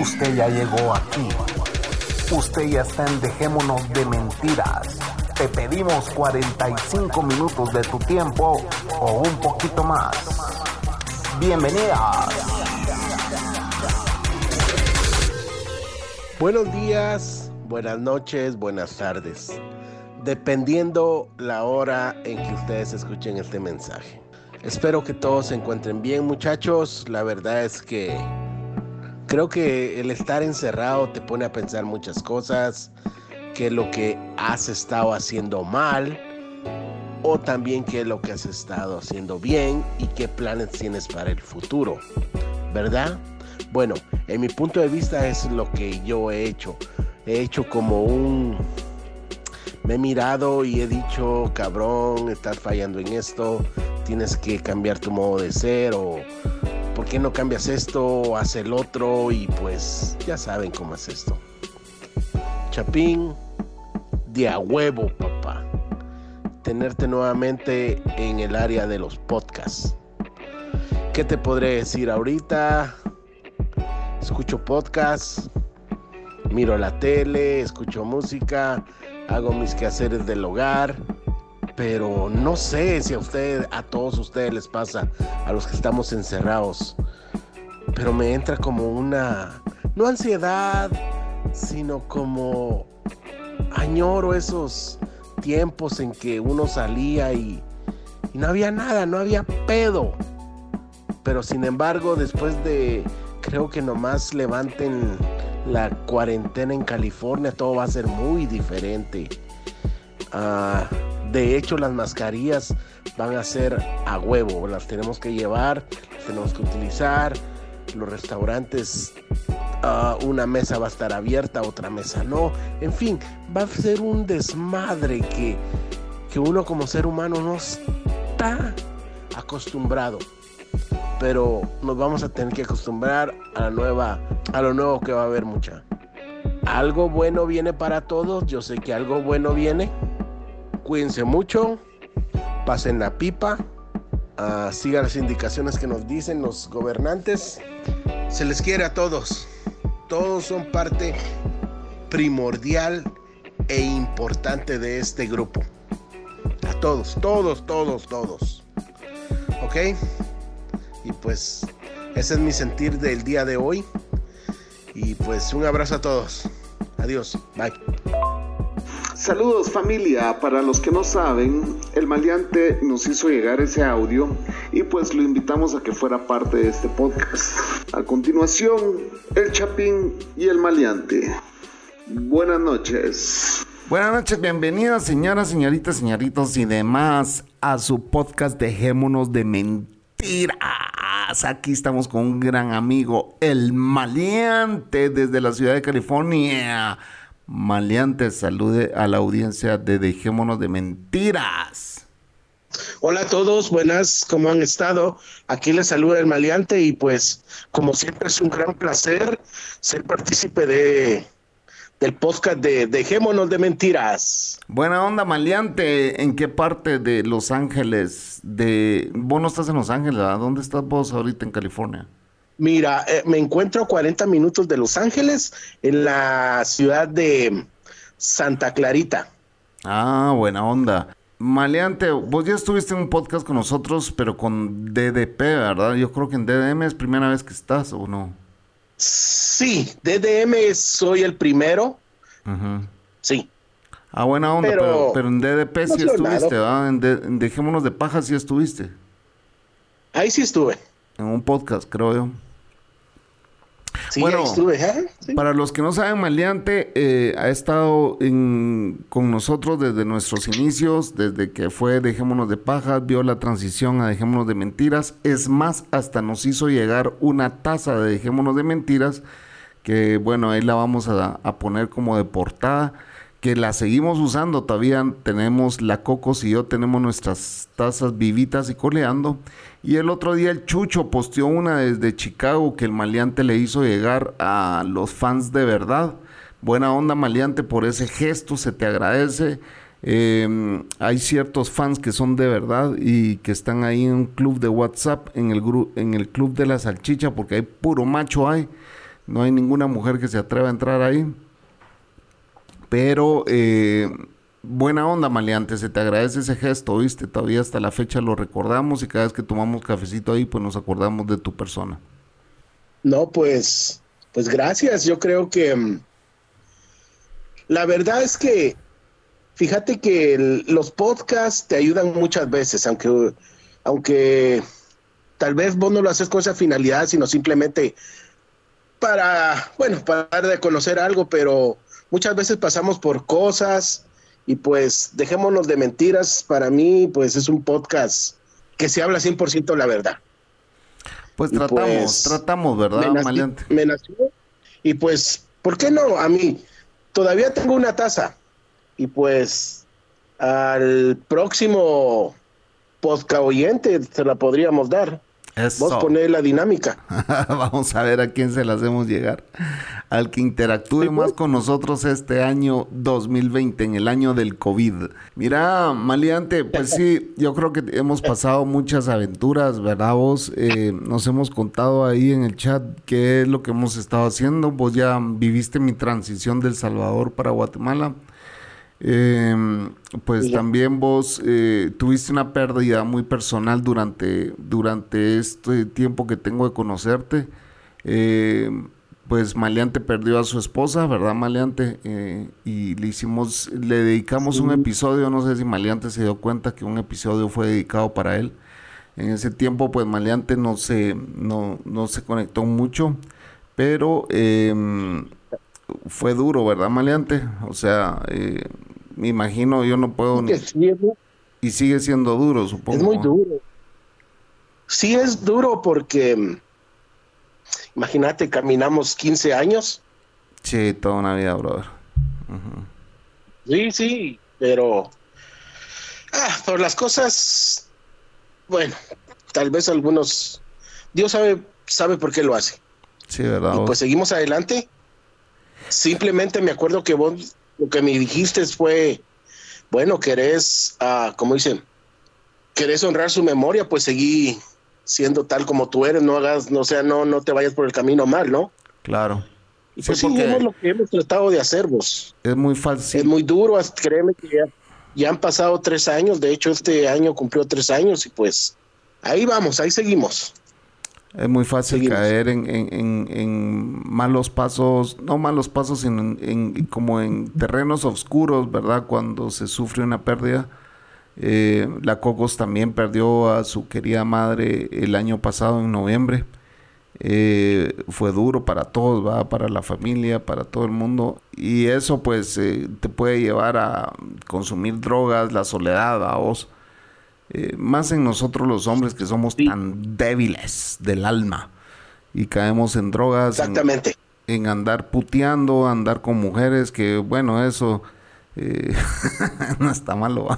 Usted ya llegó aquí. Usted ya está en Dejémonos de Mentiras. Te pedimos 45 minutos de tu tiempo o un poquito más. Bienvenidas. Buenos días, buenas noches, buenas tardes. Dependiendo la hora en que ustedes escuchen este mensaje. Espero que todos se encuentren bien muchachos. La verdad es que creo que el estar encerrado te pone a pensar muchas cosas, que lo que has estado haciendo mal o también qué es lo que has estado haciendo bien y qué planes tienes para el futuro, ¿verdad? Bueno, en mi punto de vista es lo que yo he hecho. He hecho como un... Me he mirado y he dicho, cabrón, estás fallando en esto, tienes que cambiar tu modo de ser o ¿por qué no cambias esto haz el otro? Y pues ya saben cómo es esto. Chapín, de a huevo, papá. Tenerte nuevamente en el área de los podcasts. ¿Qué te podré decir ahorita? Escucho podcasts, miro la tele, escucho música, hago mis quehaceres del hogar pero no sé si a usted, a todos ustedes les pasa, a los que estamos encerrados, pero me entra como una, no ansiedad, sino como añoro esos tiempos en que uno salía y, y no había nada, no había pedo. Pero sin embargo, después de, creo que nomás levanten la cuarentena en California, todo va a ser muy diferente. Ah, de hecho, las mascarillas van a ser a huevo, las tenemos que llevar, las tenemos que utilizar. Los restaurantes, ah, una mesa va a estar abierta, otra mesa no. En fin, va a ser un desmadre que, que uno como ser humano no está acostumbrado. Pero nos vamos a tener que acostumbrar a la nueva, a lo nuevo que va a haber mucha. Algo bueno viene para todos, yo sé que algo bueno viene Cuídense mucho, pasen la pipa, uh, sigan las indicaciones que nos dicen los gobernantes. Se les quiere a todos. Todos son parte primordial e importante de este grupo. A todos, todos, todos, todos. ¿Ok? Y pues ese es mi sentir del día de hoy. Y pues un abrazo a todos. Adiós. Bye. Saludos familia, para los que no saben, el maleante nos hizo llegar ese audio y pues lo invitamos a que fuera parte de este podcast. A continuación, el Chapín y el maleante. Buenas noches. Buenas noches, bienvenidas señoras, señoritas, señoritos y demás a su podcast Dejémonos de Mentiras. Aquí estamos con un gran amigo, el maleante desde la ciudad de California. Maleante salude a la audiencia de Dejémonos de Mentiras. Hola a todos, buenas, ¿cómo han estado? Aquí les saluda el Maleante y pues como siempre es un gran placer ser partícipe de del podcast de Dejémonos de Mentiras. Buena onda, Maleante. ¿En qué parte de Los Ángeles? De... Vos no estás en Los Ángeles, ¿a dónde estás vos ahorita en California? Mira, eh, me encuentro a 40 minutos de Los Ángeles, en la ciudad de Santa Clarita. Ah, buena onda. Maleante, vos ya estuviste en un podcast con nosotros, pero con DDP, ¿verdad? Yo creo que en DDM es primera vez que estás, ¿o no? Sí, DDM soy el primero. Sí. Ah, buena onda, pero, en DDP sí estuviste, ¿verdad? En, Dejémonos de Paja sí estuviste. Ahí sí estuve. En un podcast, creo yo bueno, ¿eh? para los que no saben, Maleante eh, ha estado con nosotros desde nuestros inicios, desde que fue Dejémonos de Pajas, vio la transición a Dejémonos de Mentiras. Es más, hasta nos hizo llegar una taza de Dejémonos de Mentiras, que bueno, ahí la vamos a, a poner como de portada que la seguimos usando. Todavía tenemos la Cocos y yo tenemos nuestras tazas vivitas y coleando. Y el otro día el Chucho posteó una desde Chicago que el maleante le hizo llegar a los fans de verdad. Buena onda maleante por ese gesto, se te agradece. Em, hay ciertos fans que son de verdad y que están ahí en un club de WhatsApp, en el, en el club de la salchicha, porque hay puro macho hay No hay ninguna mujer que se atreva a entrar ahí. Pero eh, buena onda, Maleante, se te agradece ese gesto, ¿viste? Todavía hasta la fecha lo recordamos y cada vez que tomamos cafecito ahí, pues nos acordamos de tu persona. No, pues, pues gracias. Yo creo que mm, la verdad es que, fíjate que los podcasts te ayudan muchas veces, aunque, aunque tal vez vos no lo haces con esa finalidad, sino simplemente para, bueno, para dar de conocer algo, pero muchas veces pasamos por cosas y pues dejémonos de mentiras. Para mí, pues es un podcast que se habla 100% la verdad. Pues tratamos, pues, tratamos, ¿verdad, me nació, y pues, ¿por qué no? A mí, todavía tengo una taza. Y pues, al próximo podcast oyente se la podríamos dar. Vos poner la dinámica. Vamos a ver a quién se la hacemos llegar. Al que interactúe más con nosotros este año 2020, en el año del COVID. Mira, Maliante, pues sí, yo creo que hemos pasado muchas aventuras, ¿verdad? Vos eh, nos hemos contado ahí en el chat qué es lo que hemos estado haciendo. Vos ya viviste mi transición del Salvador para Guatemala. Eh, pues también vos eh, tuviste una pérdida muy personal durante, durante este tiempo que tengo de conocerte. Eh, pues Maleante perdió a su esposa, ¿verdad, Maleante? Eh, y le hicimos, le dedicamos un episodio, no sé si Maleante se dio cuenta que un episodio fue dedicado para él. En ese tiempo, pues Maleante no se, no, no se conectó mucho, pero em, fue duro, ¿verdad, Maleante? O sea, eh, me imagino, yo no puedo ni... Y sigue siendo duro, supongo. Es muy duro. Sí es duro porque, imagínate, caminamos 15 años. Sí, toda una vida, brother. Sí, sí, pero... Ah, por las cosas, bueno, tal vez algunos... Dios sabe, sabe por qué lo hace. Sí, ¿verdad? Y pues seguimos adelante. Simplemente me acuerdo que vos lo que me dijiste fue, bueno, querés, uh, como dicen, querés honrar su memoria, pues seguí siendo tal como tú eres, no hagas, no sea, no, no te vayas por el camino mal, ¿no? Claro. Y pues sí, es lo que hemos tratado de hacer vos. Es muy fácil. Es muy duro, créeme que ya, ya han pasado tres años, de hecho este año cumplió tres años y pues ahí vamos, ahí seguimos. Es muy fácil caer en, en, en, malos pasos, no malos pasos, sino en, como en terrenos oscuros, ¿verdad? Cuando se sufre una pérdida. Eh, la Cocos también perdió a su querida madre el año pasado, en noviembre. Eh, fue duro para todos, ¿va? Para la familia, para todo el mundo. Y eso pues eh, te puede llevar a consumir drogas, la soledad, a vos. Eh, más en nosotros los hombres que somos tan débiles del alma y caemos en drogas. Exactamente. En, andar puteando, andar con mujeres, que bueno, eso eh, no está malo.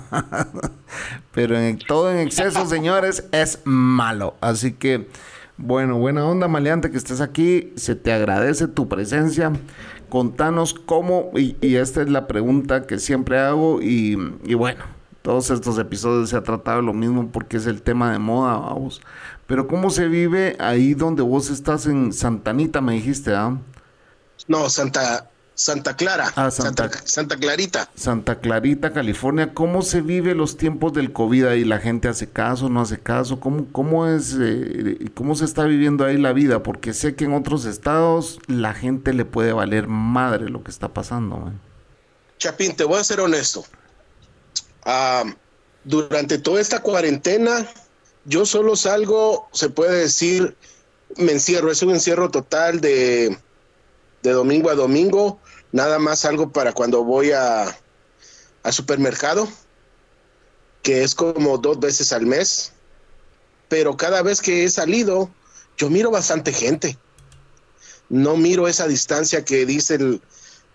Pero en, todo en exceso, señores, es malo. Así que, bueno, buena onda, maleante, que estés aquí. Se te agradece tu presencia. Contanos cómo, y, esta es la pregunta que siempre hago, y bueno todos estos episodios se ha tratado lo mismo porque es el tema de moda, vamos. Pero ¿cómo se vive ahí donde vos estás en Santanita, me dijiste, ah? No, Santa, Santa Clara. Ah, Santa, Santa, Clarita. Santa Clarita, California. ¿Cómo se vive los tiempos del COVID ahí? ¿La gente hace caso, no hace caso? ¿Cómo, cómo es, eh, cómo se está viviendo ahí la vida? Porque sé que en otros estados la gente le puede valer madre lo que está pasando, man. Chapín, te voy a ser honesto. Ah, durante toda esta cuarentena, yo solo salgo, se puede decir, me encierro, es un encierro total de, de domingo a domingo, nada más salgo para cuando voy a, a supermercado, que es como dos veces al mes, pero cada vez que he salido, yo miro bastante gente. No miro esa distancia que dice el,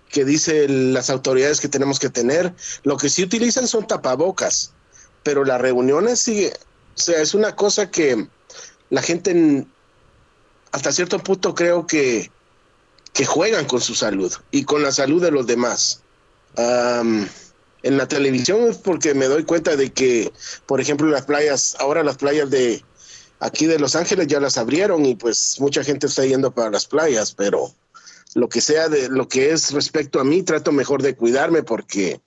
que dicen las autoridades que tenemos que tener. Lo que sí utilizan son tapabocas, pero las reuniones sí, o sea, es una cosa que la gente hasta cierto punto creo que, que juegan con su salud y con la salud de los demás. en la televisión es porque me doy cuenta de que, por ejemplo, las playas, ahora las playas de aquí de Los Ángeles ya las abrieron y pues mucha gente está yendo para las playas, pero lo que sea de lo que es respecto a mí, trato mejor de cuidarme porque,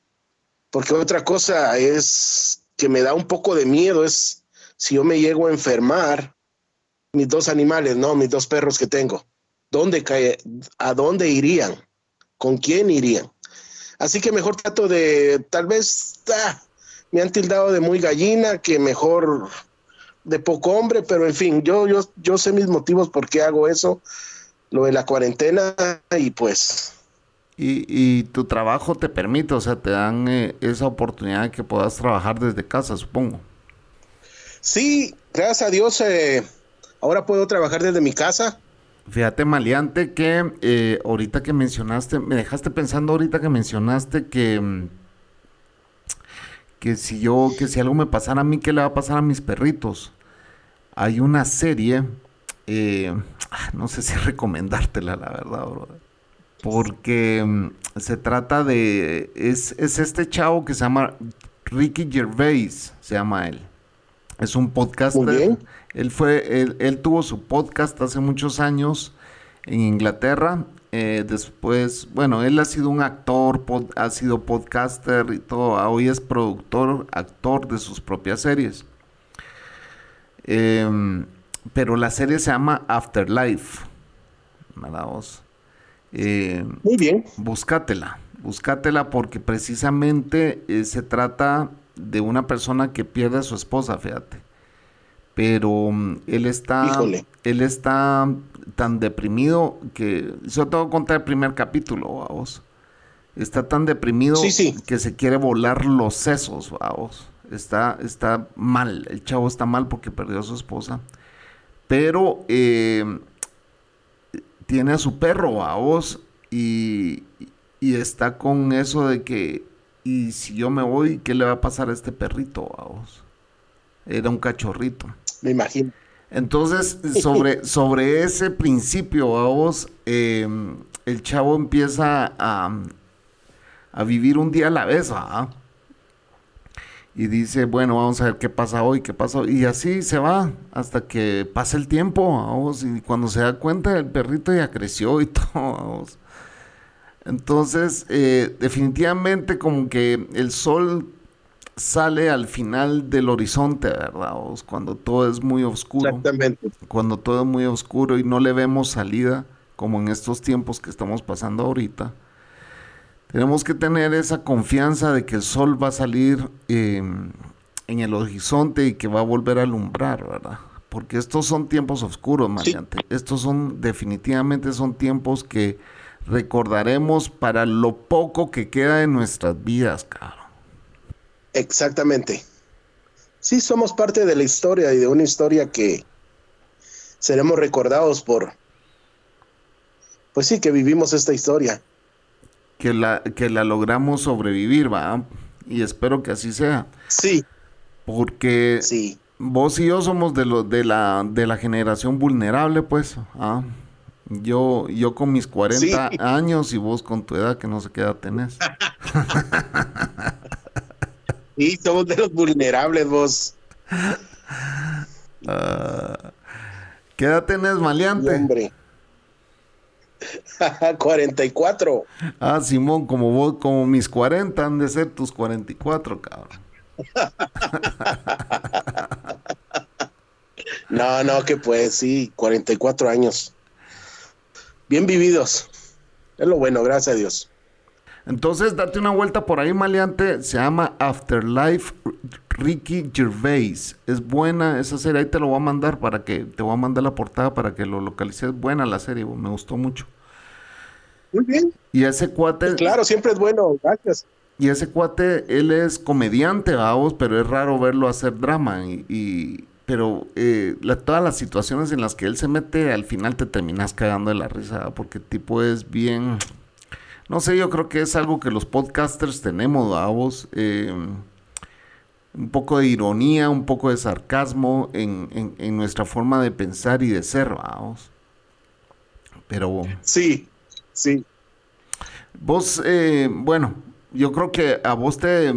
porque otra cosa es que me da un poco de miedo es si yo me llego a enfermar, mis dos animales, no, mis dos perros que tengo, ¿dónde cae, a dónde irían? ¿Con quién irían? Así que mejor trato de, tal vez, ah, me han tildado de muy gallina, que mejor de poco hombre, pero en fin, yo, yo, yo sé mis motivos por qué hago eso, lo de la cuarentena y pues... Y, tu trabajo te permite, o sea, te dan eh, esa oportunidad de que puedas trabajar desde casa, supongo. Sí, gracias a Dios, eh, ahora puedo trabajar desde mi casa. Fíjate, Maleante, que eh, ahorita que mencionaste, me dejaste pensando ahorita que mencionaste que mm, que si yo, que si algo me pasara a mí, ¿qué le va a pasar a mis perritos? Hay una serie, eh, ah, no sé si recomendártela, la verdad, bro. Porque mm, se trata de, es, este chavo que se llama Ricky Gervais, se llama él. Es un podcaster. Él fue, él, él tuvo su podcast hace muchos años en Inglaterra eh, después, bueno, él ha sido un actor, ha sido podcaster y todo. Hoy es productor, actor de sus propias series. Em, pero la serie se llama Afterlife. Eh, Muy bien. Búscatela, búscatela porque precisamente eh, se trata de una persona que pierde a su esposa, fíjate. Pero mm, él está, él está tan deprimido que. Yo te voy a contar el primer capítulo, vamos. Está tan deprimido que se quiere volar los sesos, vamos. Está, está mal. El chavo está mal porque perdió a su esposa. Pero eh, tiene a su perro, vamos. Y, y está con eso de que. Y si yo me voy, ¿qué le va a pasar a este perrito, vamos? Era un cachorrito. Me imagino. Entonces, sobre, sobre ese principio, vos, eh, el chavo empieza a, a, vivir un día a la vez, Y dice, bueno, vamos a ver qué pasa hoy, qué pasa Y así se va hasta que pasa el tiempo, Y cuando se da cuenta, el perrito ya creció y todo, Entonces, eh, definitivamente como que el sol sale al final del horizonte, ¿verdad? cuando todo es muy oscuro. Exactamente. Cuando todo es muy oscuro y no le vemos salida, como en estos tiempos que estamos pasando ahorita. Tenemos que tener esa confianza de que el sol va a salir em, en el horizonte y que va a volver a alumbrar, ¿verdad? Porque estos son tiempos oscuros, Mariante. Estos son, definitivamente son tiempos que recordaremos para lo poco que queda en nuestras vidas, cabrón. Exactamente. Sí, somos parte de la historia y de una historia que seremos recordados por, pues sí, que vivimos esta historia. Que la, que la logramos sobrevivir, va. Y espero que así sea. Sí. Porque sí. vos y yo somos de, lo, de, la, de la generación vulnerable, pues. ¿ah? Yo, yo con mis 40 años y vos con tu edad que no sé qué edad tenés. Sí, somos de los vulnerables, vos. Uh, ¿Qué edad tenés, maleante? Hombre. 44. Ah, Simón, como vos, como mis 40 han de ser tus 44, cabrón. no, no, que pues sí, 44 años. Bien vividos. Es lo bueno, gracias a Dios. Entonces, date una vuelta por ahí, maleante. Se llama Afterlife Ricky Gervais. Es buena esa serie. Ahí te lo voy a mandar para que te voy a mandar la portada para que lo localices. Buena la serie, me gustó mucho. Muy bien. Y ese cuate. claro, siempre es bueno. Gracias. Y ese cuate, él es comediante, vamos, pero es raro verlo hacer drama. Y, pero eh, todas las situaciones en las que él se mete, al final te terminas cagando de la risa, porque el tipo es bien no sé, yo creo que es algo que los podcasters tenemos, vos. Eh, un poco de ironía, un poco de sarcasmo en, nuestra forma de pensar y de ser, vamos. Pero... Sí, sí. Vos, eh, bueno, yo creo que a vos te...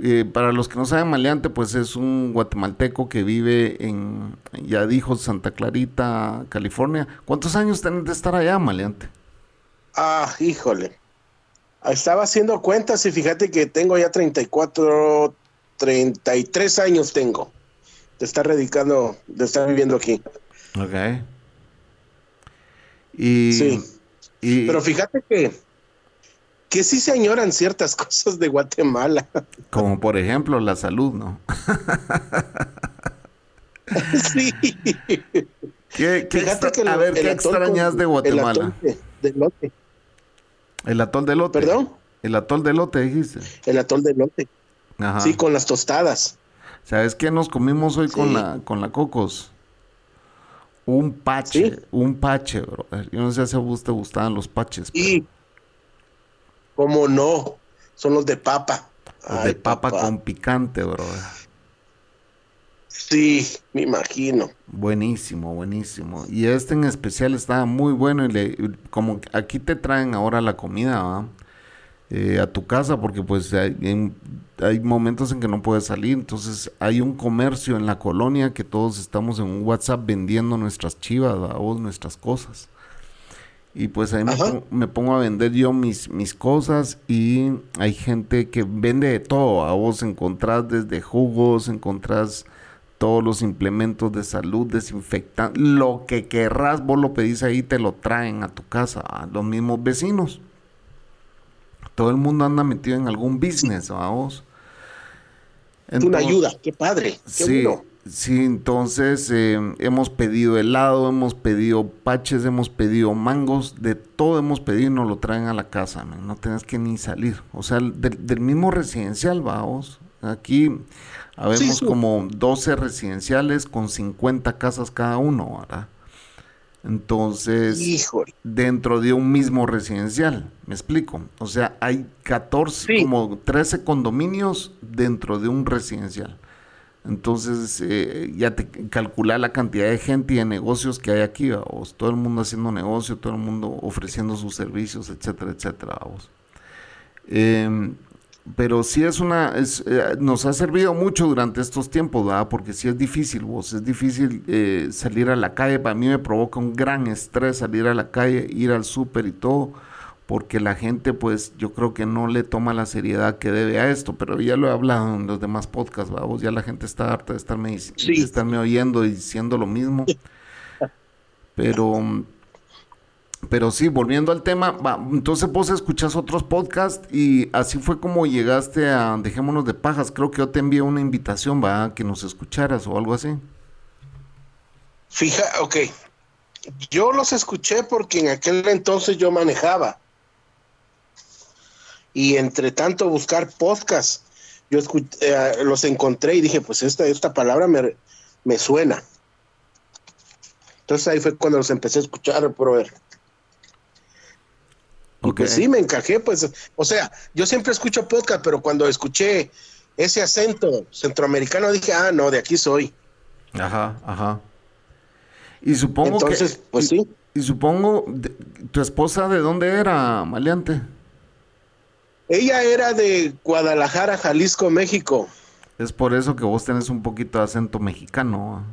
Eh, para los que no saben, Maleante, pues es un guatemalteco que vive en, ya dijo, Santa Clarita, California. ¿Cuántos años tenés de estar allá, Maleante? Ah, híjole. Estaba haciendo cuentas y fíjate que tengo ya 34, 33 años tengo de estar radicando, de estar viviendo aquí. Ok. Y, sí. Pero fíjate que, que sí se añoran ciertas cosas de Guatemala. Como por ejemplo la salud, ¿no? sí. ¿Qué, a ver, ¿qué extrañas de Guatemala? El de, El atol de lote. ¿Perdón? El atol de lote, dijiste. El atol de lote. Ajá. Sí, con las tostadas. ¿Sabes qué nos comimos hoy con la con la cocos? Un pache, un pache, bro. Yo no sé si a vos te gustaban los paches. Y, ¿cómo no? Son los de papa. Los de papa con picante, bro. Sí, me imagino. Buenísimo, buenísimo. Y este en especial estaba muy bueno. Y le, como aquí te traen ahora la comida, eh, a tu casa porque pues hay, hay, momentos en que no puedes salir, entonces hay un comercio en la colonia que todos estamos en un WhatsApp vendiendo nuestras chivas, vos, nuestras cosas. Y pues ahí me pongo, a vender yo mis, mis cosas y hay gente que vende de todo, a vos encontrás desde jugos, encontrás todos los implementos de salud, desinfectantes, lo que querrás, vos lo pedís ahí, te lo traen a tu casa, a los mismos vecinos. Todo el mundo anda metido en algún business, vamos. Una ayuda, qué padre, qué sí, Sí, entonces eh, hemos pedido helado, hemos pedido paches, hemos pedido mangos, de todo hemos pedido y nos lo traen a la casa, no tenés que ni salir. O sea, del, mismo residencial, vamos. Aquí habemos como 12 residenciales con 50 casas cada uno, ¿verdad? Entonces, dentro de un mismo residencial, me explico. O sea, hay 14, como 13 condominios dentro de un residencial. Entonces, eh, ya te calcula la cantidad de gente y de negocios que hay aquí, vamos. Todo el mundo haciendo negocio, todo el mundo ofreciendo sus servicios, etcétera, etcétera, vamos. Eh, pero sí es una, eh, nos ha servido mucho durante estos tiempos, ¿verdad? Porque sí es difícil, vos, es difícil eh, salir a la calle, para mí me provoca un gran estrés salir a la calle, ir al súper y todo, porque la gente pues yo creo que no le toma la seriedad que debe a esto, pero ya lo he hablado en los demás podcasts, vos ya la gente está harta de estarme, de estarme oyendo y diciendo lo mismo, pero pero sí, volviendo al tema, entonces vos escuchás otros podcasts y así fue como llegaste a Dejémonos de Pajas. Creo que yo te envié una invitación, va, que nos escucharas o algo así. Fija, ok. Yo los escuché porque en aquel entonces yo manejaba. Y entre tanto buscar podcasts, yo eh, los encontré y dije, pues esta, esta palabra me, me suena. Entonces ahí fue cuando los empecé a escuchar, ver y pues sí, me encajé, pues, o sea, yo siempre escucho podcast, pero cuando escuché ese acento centroamericano dije, ah, no, de aquí soy. Ajá, ajá. Y supongo Entonces, pues sí. Y supongo, ¿tu esposa de dónde era, Maleante? Ella era de Guadalajara, Jalisco, México. Es por eso que vos tenés un poquito de acento mexicano.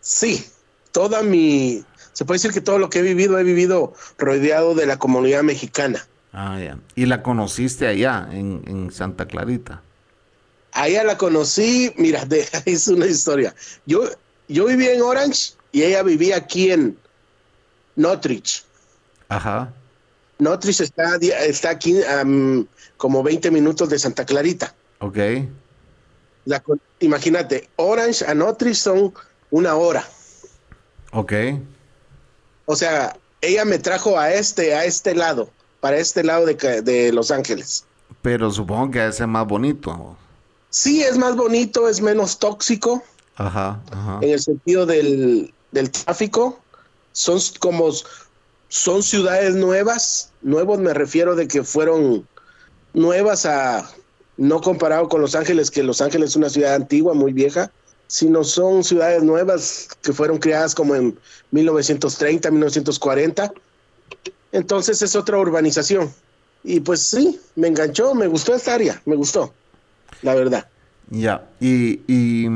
Sí, toda mi, se puede decir que todo lo que he vivido, he vivido rodeado de la comunidad mexicana. Ah, ya. ¿Y la conociste allá, en, Santa Clarita? Allá la conocí, mira, es una historia. Yo, yo vivía en Orange y ella vivía aquí en Northridge. Ajá. Northridge está, está aquí como 20 minutos de Santa Clarita. Ok. imagínate, Orange a Northridge son una hora. Ok. O sea, ella me trajo a este, a este lado, para este lado de, Los Ángeles. Pero supongo que es más bonito. Sí, es más bonito, es menos tóxico. Ajá, ajá. En el sentido del, del tráfico. Son como, son ciudades nuevas. Nuevos me refiero de que fueron nuevas a, no comparado con Los Ángeles, que Los Ángeles es una ciudad antigua, muy vieja sino son ciudades nuevas que fueron creadas como en 1930, 1940. Entonces es otra urbanización. Y pues sí, me enganchó, me gustó esta área, me gustó, la verdad. Ya, y, y,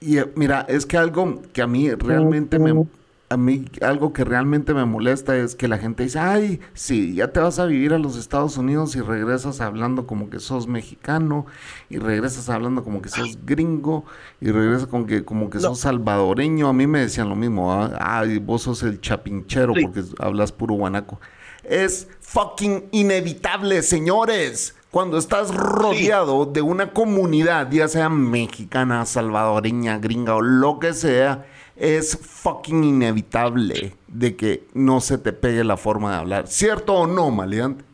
y, mira, es que algo que a mí realmente me, a mí algo que realmente me molesta es que la gente dice, ay, sí, ya te vas a vivir a los Estados Unidos y regresas hablando como que sos mexicano, y regresas hablando como que sos gringo, y regresas como que, como que sos salvadoreño. A mí me decían lo mismo, ¿ah? ay, vos sos el chapinchero porque hablas puro guanaco. Es fucking inevitable, señores. Cuando estás rodeado de una comunidad, ya sea mexicana, salvadoreña, gringa o lo que sea, es fucking inevitable de que no se te pegue la forma de hablar. ¿Cierto o no, Maleante?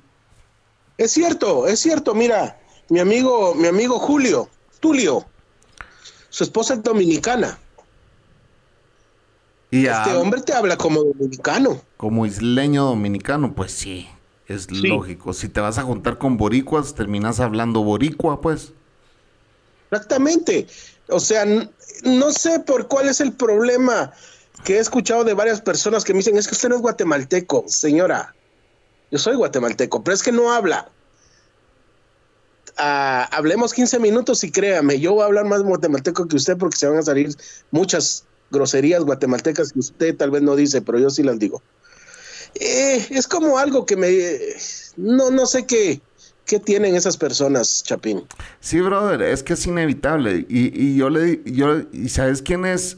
Es cierto, es cierto. Mira, mi amigo, mi amigo Julio, Tulio, su esposa es dominicana. Y este hombre te habla como dominicano. Como isleño dominicano, pues sí, es lógico. Si te vas a juntar con boricuas, terminas hablando boricua, pues. Exactamente. O sea, no sé por cuál es el problema que he escuchado de varias personas que me dicen, es que usted no es guatemalteco, señora. Yo soy guatemalteco, pero es que no habla. Ah, hablemos 15 minutos y créame, yo voy a hablar más guatemalteco que usted porque se van a salir muchas groserías guatemaltecas que usted tal vez no dice, pero yo sí las digo. Eh, es como algo que me... No, no sé qué ¿Qué tienen esas personas, Chapín? Sí, brother, es que es inevitable. Y, yo le yo, ¿y sabes quién es?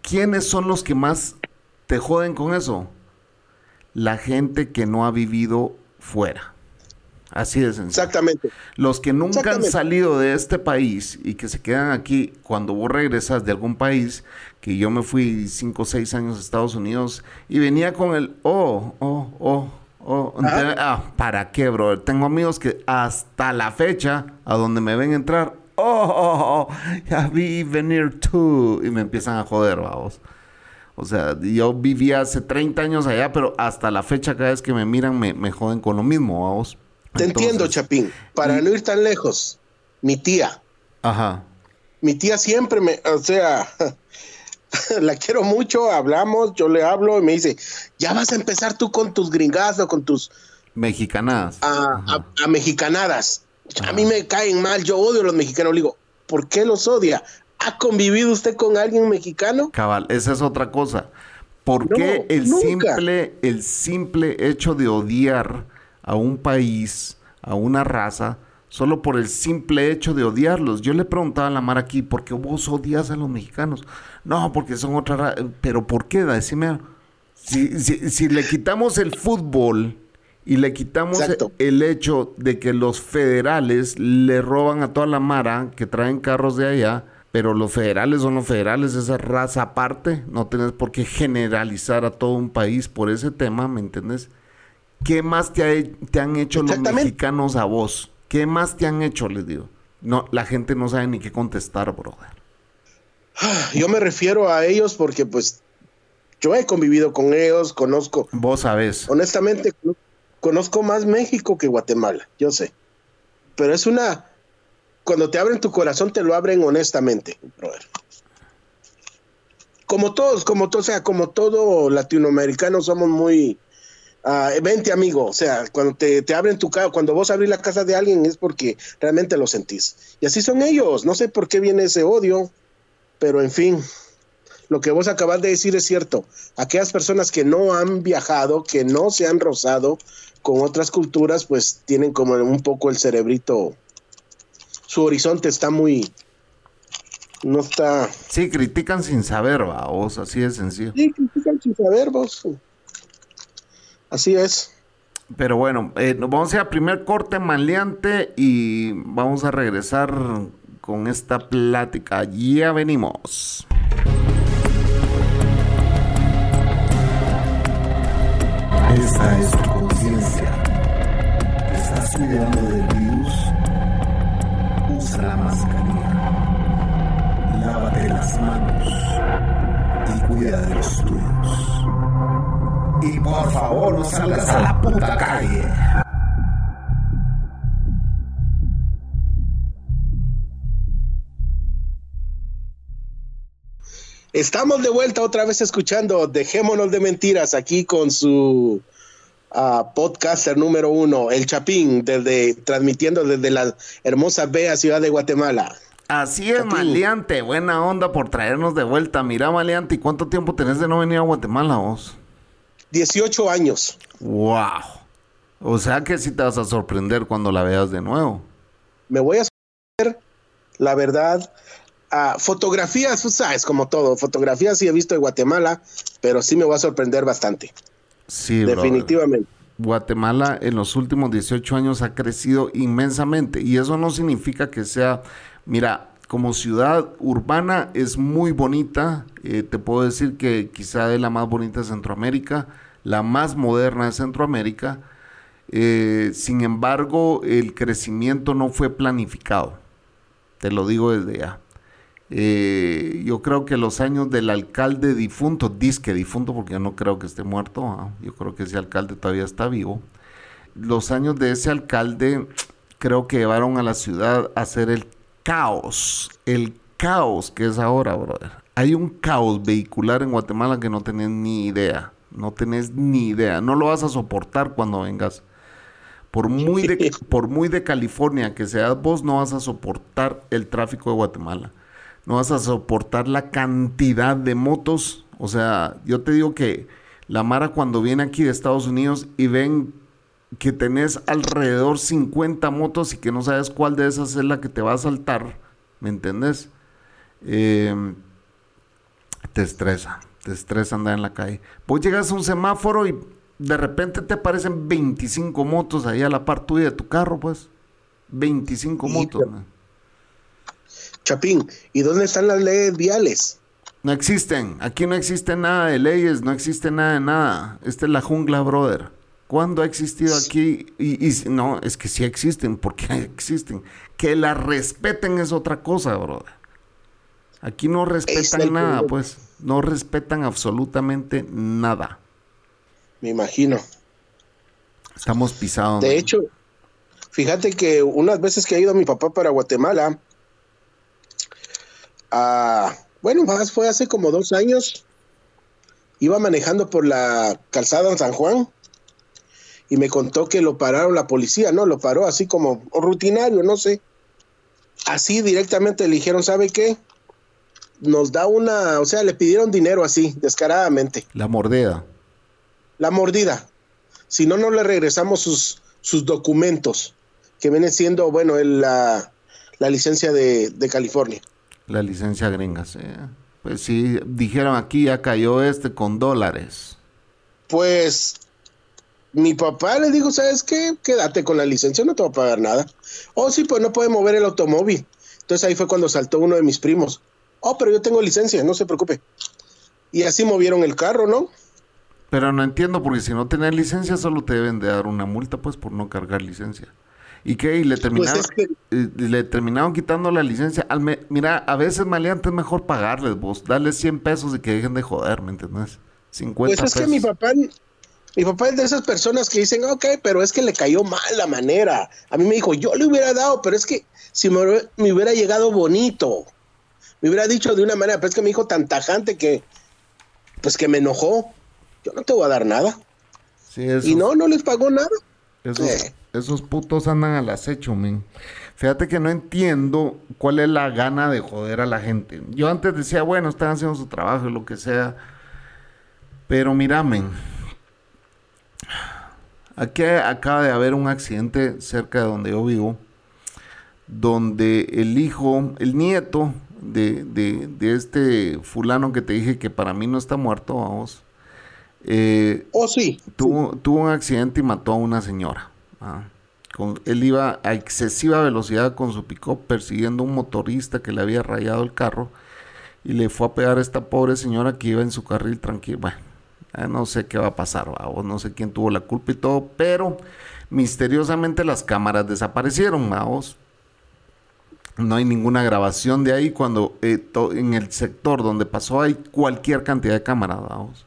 ¿Quiénes son los que más te joden con eso? La gente que no ha vivido fuera. Así de sencillo. Exactamente. Los que nunca han salido de este país y que se quedan aquí cuando vos regresas de algún país, que yo me fui cinco o seis años a Estados Unidos y venía con el, oh, oh, oh, Oh, ah. ah. ¿Para qué, bro? Tengo amigos que hasta la fecha, a donde me ven entrar, oh, ya vi venir tú. Y me empiezan a joder, vamos. O sea, yo vivía hace 30 años allá, pero hasta la fecha, cada vez que me miran, me, me joden con lo mismo, vamos. Te entiendo, Chapín. Para no ir tan lejos, mi tía. Ajá. Mi tía siempre me, o sea, la quiero mucho, hablamos, yo le hablo y me dice, ya vas a empezar tú con tus gringadas o con tus... Mexicanadas. A, mexicanadas. A mí me caen mal, yo odio a los mexicanos. Le digo, ¿por qué los odia? ¿Ha convivido usted con alguien mexicano? Cabal, esa es otra cosa. ¿Por qué el simple, el simple hecho de odiar a un país, a una raza, solo por el simple hecho de odiarlos. Yo le preguntaba a la Mar aquí, ¿por qué vos odias a los mexicanos? No, porque son otra Pero ¿por qué? Decime. Si, si, le quitamos el fútbol y le quitamos el hecho de que los federales le roban a toda la Mara que traen carros de allá, pero los federales son los federales, esa raza aparte, no tienes por qué generalizar a todo un país por ese tema, ¿me entiendes? ¿Qué más te, te han hecho los mexicanos a vos? ¿Qué más te han hecho? Les digo. No, la gente no sabe ni qué contestar, brother. Yo me refiero a ellos porque, pues, yo he convivido con ellos, conozco. Vos sabés. Honestamente, conozco más México que Guatemala, yo sé. Pero es una. Cuando te abren tu corazón, te lo abren honestamente, brother. Como todos, como todo, o sea, como todo latinoamericano, somos muy uh, vente amigo, o sea, cuando te, abren tu casa, cuando vos abrís la casa de alguien es porque realmente lo sentís. Y así son ellos, no sé por qué viene ese odio, pero en fin, lo que vos acabas de decir es cierto. Aquellas personas que no han viajado, que no se han rozado con otras culturas, pues tienen como un poco el cerebrito, su horizonte está muy, no está... Sí, critican sin saber, vos, así de sencillo. Sí, critican sin saber, vos. Así es. Pero bueno, eh, vamos a ir a primer corte maleante y vamos a regresar con esta plática. Ya venimos. Esa es tu conciencia. ¿Te estás cuidando del virus? Usa la mascarilla. Lávate las manos y cuida de los tuyos. Y por favor, no salgas a la puta calle. Estamos de vuelta otra vez escuchando Dejémonos de Mentiras aquí con su uh, podcaster número uno, El Chapín, desde, transmitiendo desde la hermosa bella ciudad de Guatemala. Así es, Maleante. Buena onda por traernos de vuelta. Mira, Maleante, ¿y cuánto tiempo tenés de no venir a Guatemala vos? 18 años. ¡Wow! O sea que sí te vas a sorprender cuando la veas de nuevo. Me voy a sorprender, la verdad. a fotografías, tú sabes, como todo. Fotografías sí he visto de Guatemala, pero sí me voy a sorprender bastante. Sí, Definitivamente. Guatemala en los últimos 18 años ha crecido inmensamente y eso no significa que sea, mira, como ciudad urbana es muy bonita, eh, te puedo decir que quizá es la más bonita de Centroamérica, la más moderna de Centroamérica, eh, sin embargo el crecimiento no fue planificado, te lo digo desde ya. Eh, yo creo que los años del alcalde difunto, disque difunto, porque yo no creo que esté muerto, ¿ah? yo creo que ese alcalde todavía está vivo. Los años de ese alcalde creo que llevaron a la ciudad a hacer el caos, el caos que es ahora, brother. Hay un caos vehicular en Guatemala que no tenés ni idea, no tenés ni idea, no lo vas a soportar cuando vengas. Por muy de, por muy de California que seas vos, no vas a soportar el tráfico de Guatemala no vas a soportar la cantidad de motos. O sea, yo te digo que la Mara cuando viene aquí de Estados Unidos y ven que tenés alrededor 50 motos y que no sabes cuál de esas es la que te va a saltar, ¿me entendés? Em, te estresa, te estresa andar en la calle. Vos llegas a un semáforo y de repente te aparecen 25 motos ahí a la par tuya de tu carro, pues. 25 motos. Chapín, ¿y dónde están las leyes viales? No existen. Aquí no existe nada de leyes, no existe nada de nada. Esta es la jungla, brother. ¿Cuándo ha existido aquí? Y, no, es que sí existen, porque existen. Que la respeten es otra cosa, brother. Aquí no respetan nada, pues. No respetan absolutamente nada. Me imagino. Estamos pisados. De hecho, fíjate que unas veces que ha ido mi papá para Guatemala, bueno, más fue hace como dos años. Iba manejando por la calzada en San Juan y me contó que lo pararon la policía, ¿no? Lo paró así como rutinario, no sé. Así directamente le dijeron, ¿sabe qué? Nos da una, o sea, le pidieron dinero así, descaradamente. La mordida. La mordida. Si no, no le regresamos sus, sus documentos, que viene siendo, bueno, la, la licencia de, de California. La licencia gringa, sí. Pues sí, dijeron aquí ya cayó este con dólares. Pues mi papá le dijo, ¿sabes qué? Quédate con la licencia, no te va a pagar nada. Oh, sí, pues no puede mover el automóvil. Entonces ahí fue cuando saltó uno de mis primos. Oh, pero yo tengo licencia, no se preocupe. Y así movieron el carro, ¿no? Pero no entiendo, porque si no tenés licencia solo te deben de dar una multa, pues, por no cargar licencia. ¿Y qué? ¿Y le pues terminaron, le terminaron quitando la licencia? Al mira, a veces maleante es mejor pagarles vos, darles 100 pesos y que dejen de joder, ¿me entiendes? 50 Pues es que mi papá, mi papá es de esas personas que dicen, ok, pero es que le cayó mal la manera. A mí me dijo, yo le hubiera dado, pero es que si me, hubiera llegado bonito, me hubiera dicho de una manera, pero es que me dijo tan tajante que, pues que me enojó. Yo no te voy a dar nada. y no, no les pagó nada. Eso, esos putos andan al acecho, men. Fíjate que no entiendo cuál es la gana de joder a la gente. Yo antes decía, bueno, están haciendo su trabajo lo que sea. Pero mira, men. Aquí acaba de haber un accidente cerca de donde yo vivo. Donde el hijo, el nieto de, de, este fulano que te dije que para mí no está muerto, vamos. Eh, oh, sí. Tuvo, tuvo un accidente y mató a una señora. Ah, con, él iba a excesiva velocidad con su pick persiguiendo a un motorista que le había rayado el carro y le fue a pegar a esta pobre señora que iba en su carril tranquilo. Bueno, no sé qué va a pasar, o no sé quién tuvo la culpa y todo, pero misteriosamente las cámaras desaparecieron, vamos. No hay ninguna grabación de ahí cuando eh, en el sector donde pasó hay cualquier cantidad de cámaras, vamos.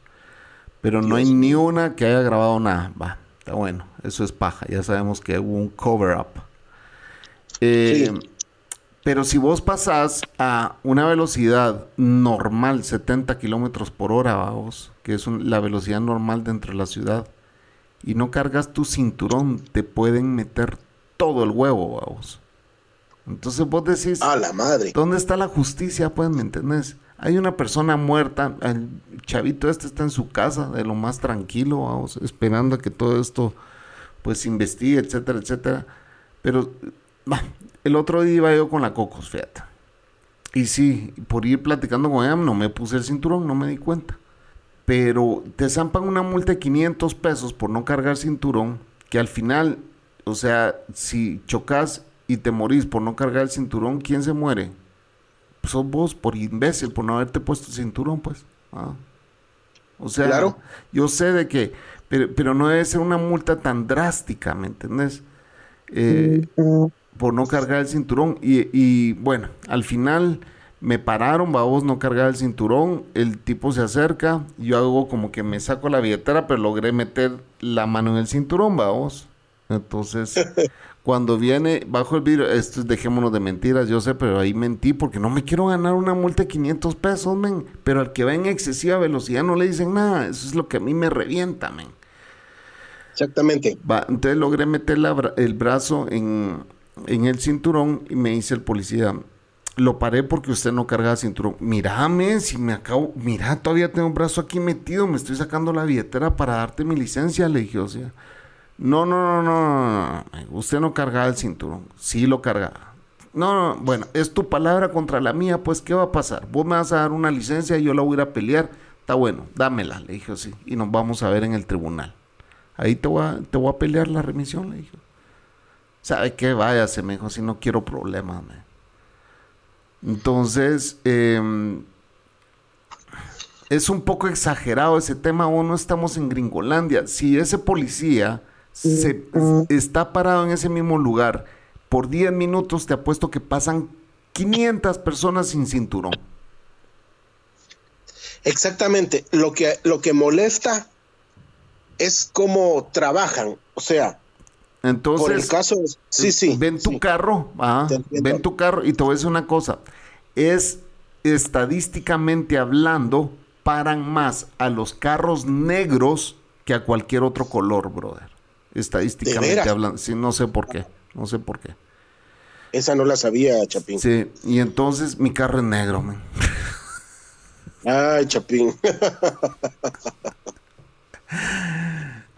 Pero no hay ni una que haya grabado nada, va bueno, eso es paja, ya sabemos que hubo un cover-up. Eh, pero si vos pasás a una velocidad normal, 70 kilómetros por hora, vamos, que es la velocidad normal dentro de la ciudad, y no cargas tu cinturón, te pueden meter todo el huevo, vamos. Entonces vos decís, A la madre. ¿dónde está la justicia? Pues, ¿me entendés? Hay una persona muerta, el chavito este está en su casa, de lo más tranquilo, vamos, esperando a que todo esto, pues, investigue, etcétera, etcétera. Pero, bah, el otro día iba yo con la Cocos, fíjate. Y sí, por ir platicando con ella, no me puse el cinturón, no me di cuenta. Pero te zampan una multa de 500 pesos por no cargar cinturón, que al final, o sea, si chocas y te morís por no cargar el cinturón, ¿quién se muere? Pues sos vos, por imbécil, por no haberte puesto el cinturón, pues. Ah. O sea, Claro. yo sé de que, pero, pero no debe ser una multa tan drástica, ¿me entendés? Eh, por no cargar el cinturón. Y, y, bueno, al final me pararon, babos, no cargar el cinturón. El tipo se acerca, yo hago como que me saco la billetera, pero logré meter la mano en el cinturón, babos. Entonces, cuando viene bajo el vidrio, esto es dejémonos de mentiras, yo sé, pero ahí mentí porque no me quiero ganar una multa de 500 pesos, men. Pero al que va en excesiva velocidad no le dicen nada, eso es lo que a mí me revienta, men. Exactamente. Va, entonces logré meter la bra- el brazo en, en el cinturón y me dice el policía, lo paré porque usted no cargaba cinturón. Mírame, si me acabo, mira, todavía tengo un brazo aquí metido, me estoy sacando la billetera para darte mi licencia, le dije, o sea, no, no, no, no, no, usted no cargaba el cinturón, sí lo cargaba. No, no, bueno, es tu palabra contra la mía, pues, ¿qué va a pasar? Vos me vas a dar una licencia y yo la voy a ir a pelear, está bueno, dámela, le dije así, y nos vamos a ver en el tribunal. Ahí te voy a, te voy a pelear la remisión, le dije. ¿Sabe qué? Váyase, me dijo, si no quiero problemas. Entonces, em, es un poco exagerado ese tema, o no estamos en Gringolandia. Si ese policía se, está parado en ese mismo lugar por 10 minutos, te apuesto que pasan 500 personas sin cinturón. Exactamente. Lo que, lo que molesta es cómo trabajan. O sea, Entonces, por el caso. Sí, sí. Ven tu sí. carro, entiendo. ven tu carro y te voy a decir una cosa. Es estadísticamente hablando, paran más a los carros negros que a cualquier otro color, brother. Estadísticamente hablando. Sí, no sé por qué. No sé por qué. Esa no la sabía, Chapín. Sí, y entonces mi carro es negro, man. Ay, Chapín.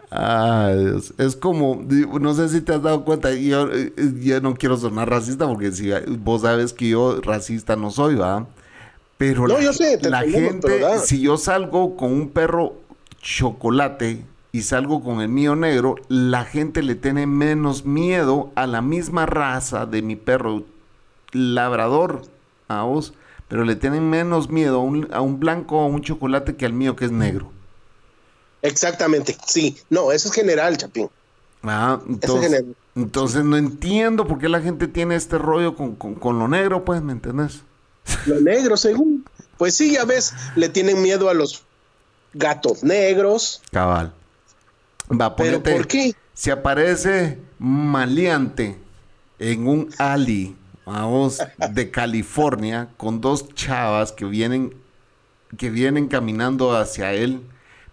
Ay, Dios. Es como, no sé si te has dado cuenta, yo, yo no quiero sonar racista porque si vos sabes que yo racista no soy, ¿va? Pero No, la, yo sé, te la entendemos, gente, si yo salgo con un perro chocolate y salgo con el mío negro, la gente le tiene menos miedo a la misma raza de mi perro labrador, a vos, pero le tienen menos miedo a un, a un blanco o a un chocolate que al mío que es negro. Exactamente. Sí. No, eso es general, Chapín. Ah, es entonces, entonces no entiendo por qué la gente tiene este rollo con, con- con lo negro, pues, ¿me entendés? Lo negro, según. Pues sí, ya ves, le tienen miedo a los gatos negros. Cabal. Va, Pero ¿por qué? Si aparece maleante en un alley, vamos, de California, con dos chavas que vienen, que vienen caminando hacia él,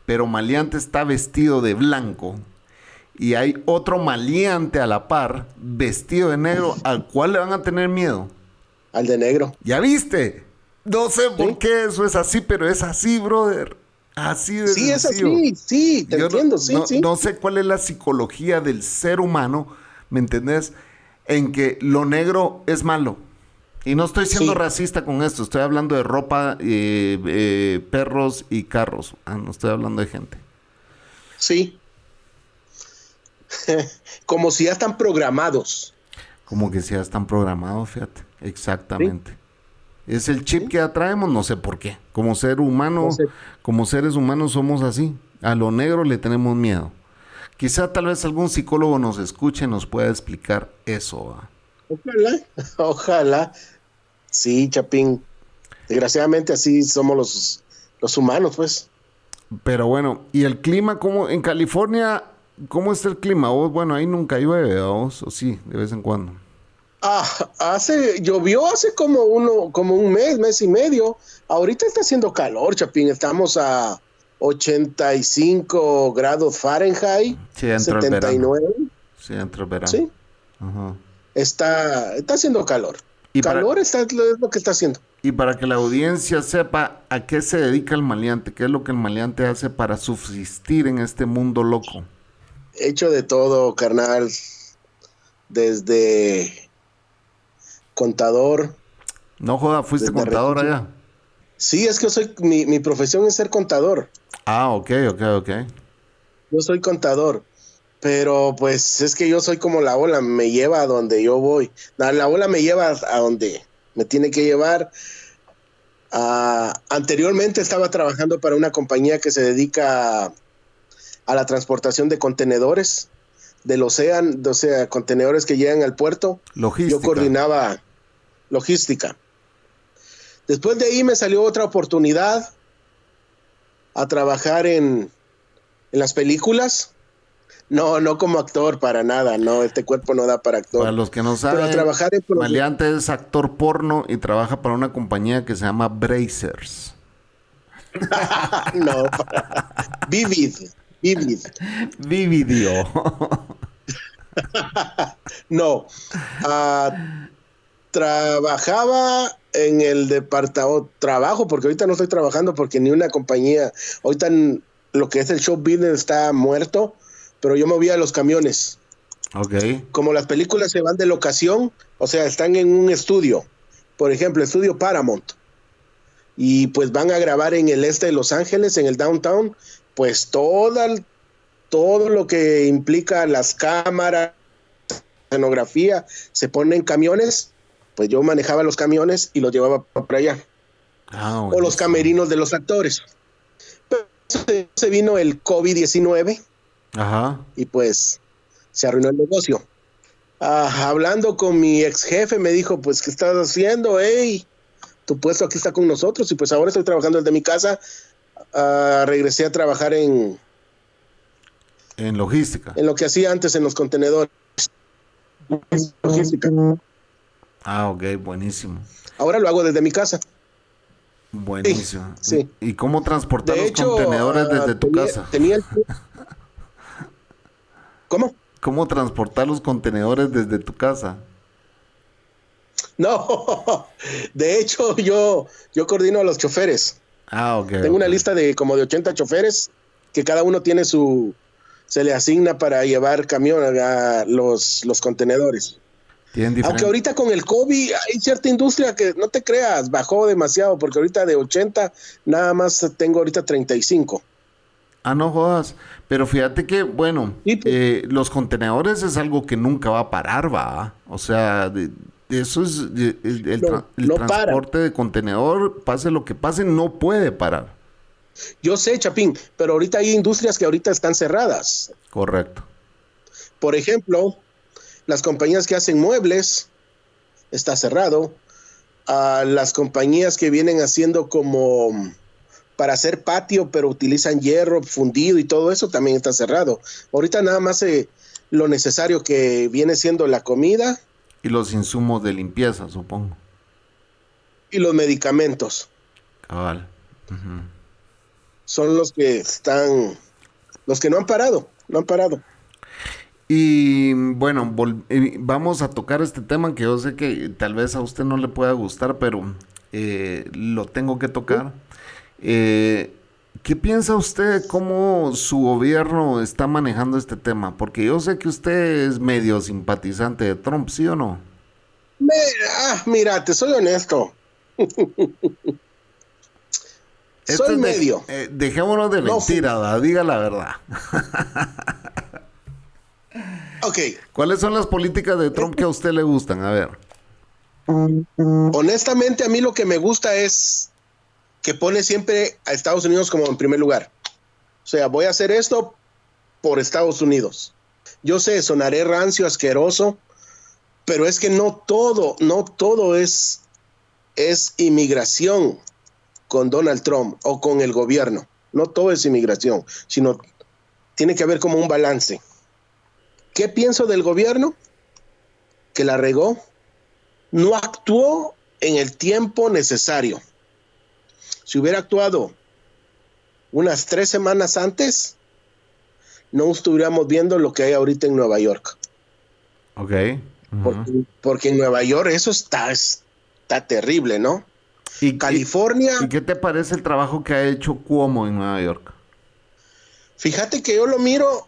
pero maleante está vestido de blanco. Y hay otro maleante a la par, vestido de negro, al cual le van a tener miedo. Al de negro. ¿Ya viste? No sé por qué eso es así, pero es así, brother. Así de Sí, es así. Sí, te Yo no- entiendo. Sí, no, sí. no sé cuál es la psicología del ser humano, ¿me entendés? En que lo negro es malo. Y no estoy siendo Sí. racista con esto, estoy hablando de ropa, eh, eh, perros y carros. Ah, no estoy hablando de gente. Sí. Como si ya están programados. Como que si ya están programados, fíjate. Exactamente. Es el chip que ya traemos, no sé por qué. Como ser humano, No sé. como seres humanos somos así. A lo negro le tenemos miedo. Quizá tal vez algún psicólogo nos escuche y nos pueda explicar eso. ¿va? Ojalá, ojalá. Sí, Chapín. Desgraciadamente así somos los, los humanos, pues. Pero bueno, ¿y el clima cómo? En California, ¿cómo está el clima? Vos, bueno, ahí nunca llueve, ¿a vos? O sí, de vez en cuando. Ah, hace, llovió hace como uno, como un mes, mes y medio. Ahorita está haciendo calor, Chapín. Estamos a 85 grados Fahrenheit. Sí, entró el verano. 79. Sí, entró el verano. Sí. Ajá. está, está haciendo calor. Y para- calor está, es lo que está haciendo. Y para que la audiencia sepa a qué se dedica el maleante, qué es lo que el maleante hace para subsistir en este mundo loco. He hecho de todo, carnal. Desde contador. No joda, fuiste contador allá. Sí, es que soy, mi, mi profesión es ser contador. Ah, ok, ok, ok. Yo soy contador. Pero pues es que yo soy como la ola, me lleva a donde yo voy. La, la ola me lleva a donde me tiene que llevar. Ah, anteriormente estaba trabajando para una compañía que se dedica a, a la transportación de contenedores del océano, o sea, contenedores que llegan al puerto. Logística. Yo coordinaba logística. Después de ahí me salió otra oportunidad a trabajar en, en las películas. No, no como actor para nada, no, este cuerpo no da para actor. Para los que no Pero saben, trabajar en Maleante es actor porno y trabaja para una compañía que se llama Brazers. no, para- Vivid, Vivid. Vividio. No, ah, trabajaba en el departamento, trabajo, porque ahorita no estoy trabajando porque ni una compañía, ahorita lo que es el show business está muerto, pero yo movía los camiones. ok. Como las películas se van de locación, o sea, están en un estudio, por ejemplo, estudio Paramount, y pues van a grabar en el este de Los Ángeles, en el downtown, pues toda, todo lo que implica las cámaras, escenografía, se pone en camiones, pues yo manejaba los camiones y los llevaba para allá, Ah, o los camerinos de los actores. Pero se- vino el COVID-19 Ajá. y pues se arruinó el negocio. Ah, hablando con mi ex jefe me dijo, pues, ¿qué estás haciendo? Hey, tu puesto aquí está con nosotros y pues ahora estoy trabajando desde mi casa. Ah, regresé a trabajar en, En logística. en lo que hacía antes en los contenedores. Logística. Ah, ok, buenísimo. Ahora lo hago desde mi casa. Buenísimo. sí. ¿Y cómo transportar De los hecho, contenedores ah, desde tu tenía- casa? tenía el- ¿Cómo? ¿Cómo transportar los contenedores desde tu casa? No, de hecho yo, yo coordino a los choferes. Ah, ok. Tengo una lista de como de 80 choferes que cada uno tiene su se le asigna para llevar camión a los, los contenedores. Aunque ahorita con el COVID hay cierta industria que no te creas, bajó demasiado porque ahorita de 80 nada más tengo ahorita 35. Ah, no jodas. Pero fíjate que, bueno, Sí, pues. eh, los contenedores es algo que nunca va a parar, va. O sea, de- de eso es de- el, el No, tra- el no para. transporte de contenedor, pase lo que pase, no puede parar. Yo sé, Chapín, pero ahorita hay industrias que ahorita están cerradas. Correcto. Por ejemplo, las compañías que hacen muebles está cerrado. A las compañías que vienen haciendo como para hacer patio, pero utilizan hierro fundido y todo eso también está cerrado. Ahorita nada más eh, lo necesario que viene siendo la comida Y los insumos de limpieza, supongo. y los medicamentos Cabal. son los que están, los que no han parado, no han parado. Y bueno, vamos a tocar este tema que yo sé que tal vez a usted no le pueda gustar, pero eh, lo tengo que tocar. Eh, ¿Qué piensa usted cómo su gobierno está manejando este tema? Porque yo sé que usted es medio simpatizante de Trump, ¿sí o no? Me- ah, mira, te soy honesto. Esto soy de- medio. eh, dejémonos de No, mentira, diga la verdad. Ok, ¿Cuáles son las políticas de Trump que a usted le gustan? A ver. honestamente a mí lo que me gusta es que pone siempre a Estados Unidos como en primer lugar. O sea, voy a hacer esto por Estados Unidos. Yo sé, sonaré rancio, asqueroso, pero es que no todo, no todo es, es inmigración con Donald Trump o con el gobierno. No todo es inmigración, sino tiene que haber como un balance. ¿Qué pienso del gobierno? Que la regó, no actuó en el tiempo necesario. Si hubiera actuado unas tres semanas antes, no estuviéramos viendo lo que hay ahorita en Nueva York. Ok. porque, porque, en Nueva York eso está, está terrible, ¿no? ¿Y California. ¿Y qué te parece el trabajo que ha hecho Cuomo en Nueva York? Fíjate que yo lo miro.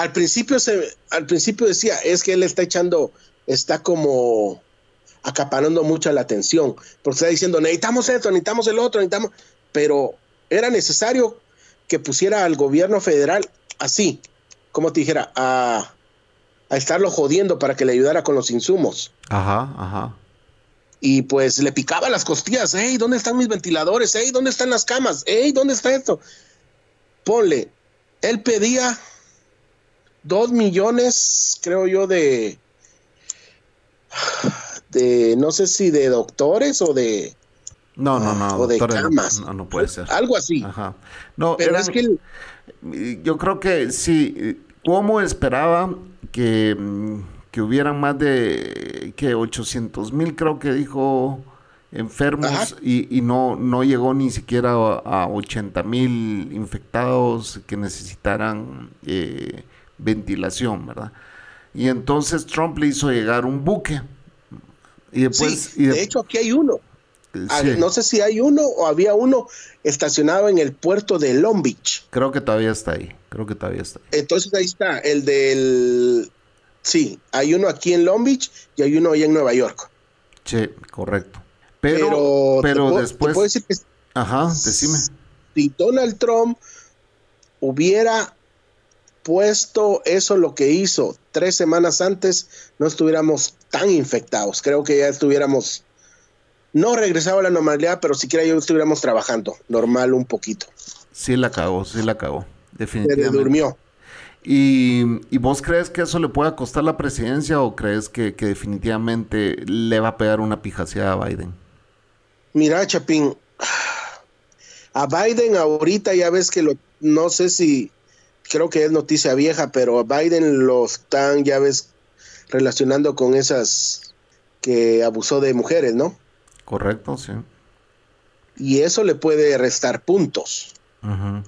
Al principio se, al principio decía, es que él está echando, está como acaparando mucha la atención, porque está diciendo, necesitamos esto, necesitamos el otro, necesitamos, pero era necesario que pusiera al gobierno federal así, como te dijera, a, a estarlo jodiendo para que le ayudara con los insumos. Ajá, ajá. Y pues le picaba las costillas, hey, ¿dónde están mis ventiladores? Hey, ¿dónde están las camas? Hey, ¿dónde está esto? Ponle, él pedía dos millones, creo yo, de, de, no sé si de doctores o de... No, no, no. O de camas. No, no puede ser. Algo así. Ajá. No, Pero es que... Yo creo que sí, ¿cómo esperaba que, que hubieran más de que 800 mil, creo que dijo, enfermos y, y, no, no llegó ni siquiera a, a 80 mil infectados que necesitaran eh, ventilación, ¿verdad? Y entonces Trump le hizo llegar un buque. Y después, sí, y de, hecho aquí hay uno. Sí. No sé si hay uno o había uno estacionado en el puerto de Long Beach. Creo que todavía está ahí. Creo que todavía está ahí. Entonces ahí está, el del... Sí, hay uno aquí en Long Beach y hay uno allá en Nueva York. Sí, correcto. Pero, pero, pero puedo, después... puedo decir que Ajá, decime. Si Donald Trump hubiera puesto eso lo que hizo tres semanas antes, no estuviéramos tan infectados. Creo que ya estuviéramos, no regresaba a la normalidad, pero siquiera ya estuviéramos trabajando normal un poquito. Sí la cagó, sí la cagó, definitivamente. Se durmió. ¿Y, ¿Y, vos crees que eso le pueda costar la presidencia o crees que, que definitivamente le va a pegar una pijaseada a Biden? Mira, Chapín, a Biden ahorita ya ves que lo, no sé si, creo que es noticia vieja, pero a Biden lo están, ya ves, relacionando con esas que abusó de mujeres, ¿no? Correcto, sí. Y eso le puede restar puntos. Uh -huh.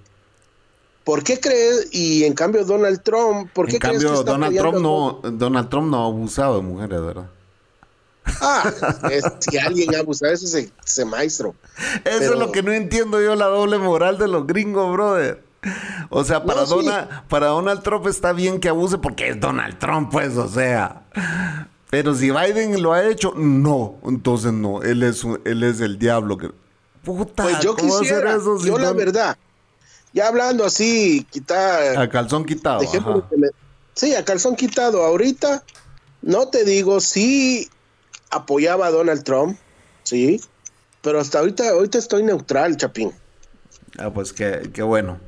¿Por qué crees? Y en cambio Donald Trump, ¿por qué en crees cambio, que está Donald Trump no, Donald Trump no ha abusado de mujeres, ¿verdad? Ah, es- si alguien abusa de eso, ese, ese maestro. Eso Pero- es lo que no entiendo yo, la doble moral de los gringos, brother. O sea, para, No, sí. Para Donald Trump está bien que abuse porque es Donald Trump, pues, o sea. Pero si Biden lo ha hecho, no. Entonces no, él es, un- él es el diablo. Que... Puta, Pues yo ¿cómo va a hacer quisiera, eso si yo la verdad, ya hablando así, quitar, A calzón quitado. me- sí, a calzón quitado, ahorita, no te digo, sí apoyaba a Donald Trump, sí, pero hasta ahorita, ahorita estoy neutral, Chapín. Ah, pues qué, qué bueno.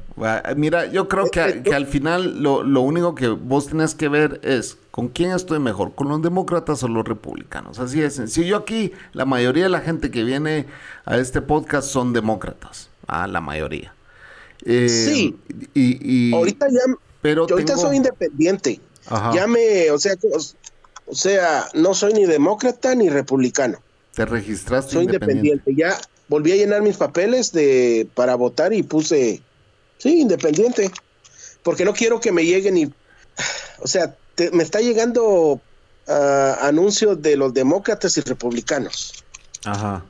Mira, yo creo que, Eh, eh, que al final lo, lo único que vos tenés que ver es con quién estoy mejor, con los demócratas o los republicanos. Así es sencillo. Aquí, la mayoría de la gente que viene a este podcast son demócratas. Ah, la mayoría. Eh, Sí. Y, y- Ahorita ya, pero yo ahorita tengo- soy independiente, Ajá. ya me, o sea, o, o sea, no soy ni demócrata ni republicano. Te registraste soy independiente. independiente. Ya volví a llenar mis papeles de para votar y puse sí, independiente. Porque no quiero que me lleguen y o sea, te- me está llegando ah, anuncios de los demócratas y republicanos. Ajá.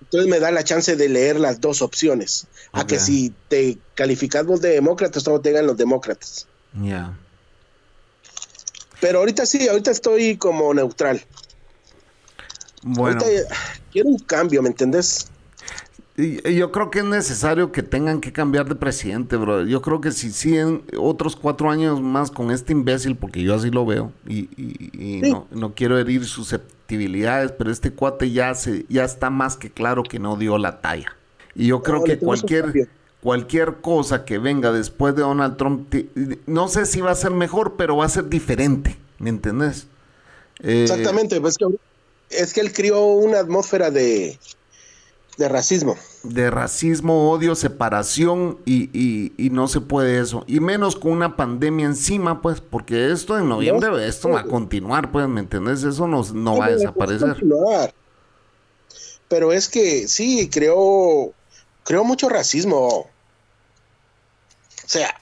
Entonces me da la chance de leer las dos opciones. A que si te calificas vos de demócratas, solo te llegan los demócratas. Ya. Pero ahorita sí, ahorita estoy como neutral. Bueno. Ahorita, quiero un cambio, ¿me entendés? Y- Yo creo que es necesario que tengan que cambiar de presidente, bro. Yo creo que si siguen otros cuatro años más con este imbécil, porque yo así lo veo, y, y- y Sí. no, no quiero herir susceptibilidades, pero este cuate ya, se, ya está más que claro que no dio la talla. Y yo creo No, que cualquier, cualquier cosa que venga después de Donald Trump, no sé si va a ser mejor, pero va a ser diferente, ¿me entendés? Eh, Exactamente, pues que es que él crió una atmósfera de, de racismo. de racismo, odio, separación y, y- y no se puede eso. Y menos con una pandemia encima, pues, porque esto en noviembre, No, esto va a continuar, pues, ¿me entendés? Eso no, no va a desaparecer. continuar. Pero es que sí, creó, creó mucho racismo. O sea,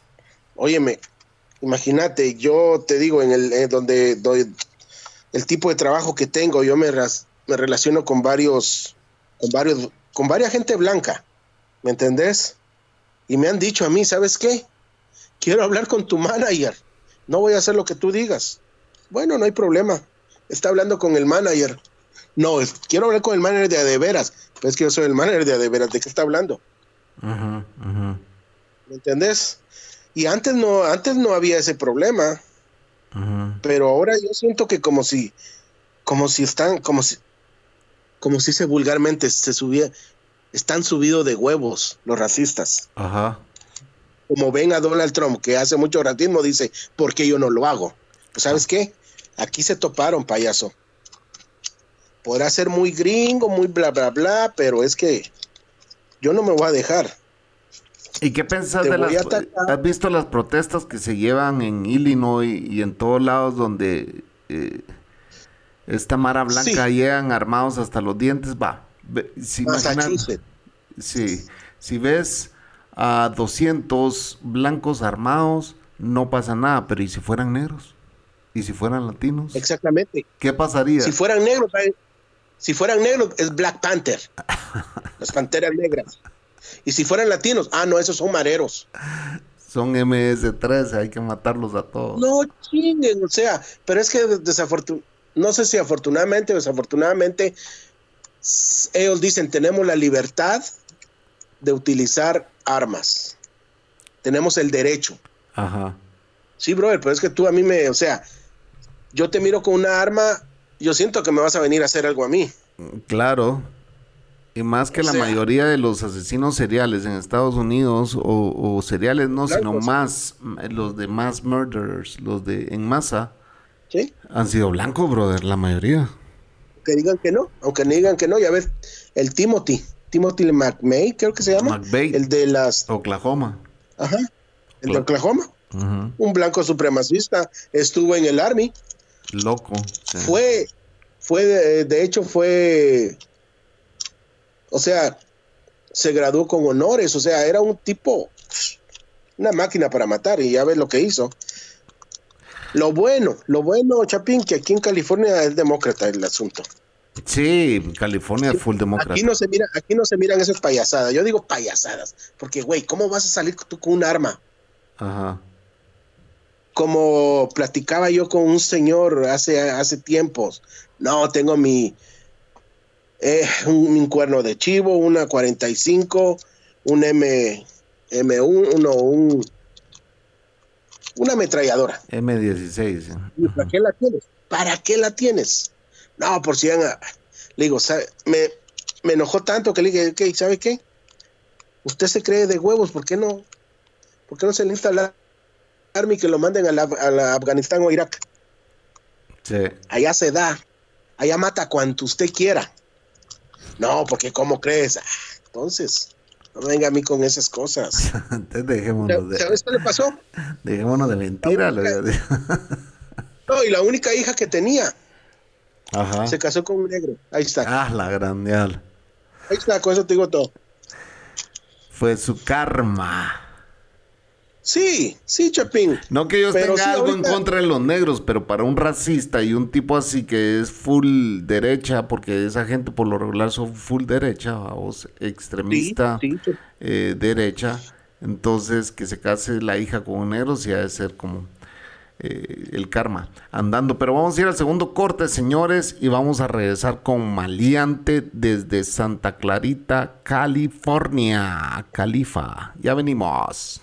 óyeme, Imagínate, yo te digo, en el en donde doy el tipo de trabajo que tengo, yo me, ras- me relaciono con varios, con varios, con varias gente blanca, ¿me entendés? Y me han dicho a mí, ¿sabes qué? Quiero hablar con tu manager. No voy a hacer lo que tú digas. Bueno, no hay problema. Está hablando con el manager. No, es- quiero hablar con el manager de a de veras. Pues es que yo soy el manager de a de veras. ¿De qué está hablando? ¿Me entendés? Y antes no, antes no había ese problema, pero ahora yo siento que como si, como si están, como si, como se vulgarmente se subía, están subidos de huevos los racistas. Ajá. Como ven a Donald Trump que hace mucho racismo, dice, ¿por qué yo no lo hago? Pues sabes qué, aquí se toparon, payaso. Podrá ser muy gringo, muy bla bla bla, pero es que yo no me voy a dejar. ¿Y qué pensás Te de las... ¿Has visto las protestas que se llevan en Illinois y en todos lados donde eh, esta mara blanca Sí. llegan armados hasta los dientes? Va. si imaginas- Massachusetts. Sí, si ves a 200 blancos armados, no pasa nada, pero ¿y si fueran negros? ¿Y si fueran latinos? Exactamente. ¿Qué pasaría? Si fueran negros, si fueran negros es Black Panther, las panteras negras. Y si fueran latinos, ah, no, esos son mareros. Son MS-13, hay que matarlos a todos. No chinguen, o sea, pero es que desafortunadamente, no sé si afortunadamente o desafortunadamente, ellos dicen, tenemos la libertad de utilizar armas. Tenemos el derecho. Ajá. Sí, brother, pero es que tú a mí me, o sea, yo te miro con una arma, yo siento que me vas a venir a hacer algo a mí. Claro. Y más que O la sea- mayoría de los asesinos seriales en Estados Unidos, o, o seriales no, sino más, los de mass murderers, los de en masa, ¿Sí? han sido blancos, brother, la mayoría. que digan que no, aunque no digan que no, ya ves, el Timothy, Timothy McMay, creo que se llama, McVeigh. el de las, Oklahoma. ajá, el de. Oklahoma, un blanco supremacista, estuvo en el Army, Loco. sí. fue, fue, de, de hecho fue, o sea, se graduó con honores, o sea, era un tipo, una máquina para matar, y ya ves lo que hizo. Lo bueno, lo bueno, Chapín, que aquí en California es demócrata el asunto. Sí, California es full demócrata. Aquí no se mira, aquí no se miran esas payasadas. Yo digo payasadas, porque güey, ¿cómo vas a salir tú con un arma? Ajá. Como platicaba yo con un señor hace, hace tiempos. No, tengo mi eh, un, un cuerno de chivo, una 45, un M M1, uno, un una ametralladora. M16. sí. ¿Y ¿Para qué la tienes? ¿Para qué la tienes? No, por si van a... Le digo, ¿sabe? Me, me enojó tanto que le dije. ¿sabe qué? Usted se cree de huevos, ¿por qué no? ¿Por qué no se lista la army que lo manden a, la, a la Afganistán o Irak? Sí. Allá se da, allá mata cuanto usted quiera. No, porque ¿cómo crees? Ah, entonces, no venga a mí con esas cosas. Entonces dejémonos de, ¿Sabes qué le pasó? dejémonos de mentira. Lo- No, y la única hija que tenía Ajá. se casó con un negro. Ahí está. Ah, la grandial. Ahí está, con eso te digo todo. Fue su karma. Sí, sí, Chapín. No que yo tenga sí, algo ahorita- en contra de los negros, pero para un racista y un tipo así que es full derecha, porque esa gente por lo regular son full derecha, vamos, extremista Sí, sí, Chapín. eh, derecha, entonces que se case la hija con un negro sí ha de ser como eh, el karma andando. Pero vamos a ir al segundo corte, señores, y vamos a regresar con Maleante desde Santa Clarita, California. Califa, ya venimos.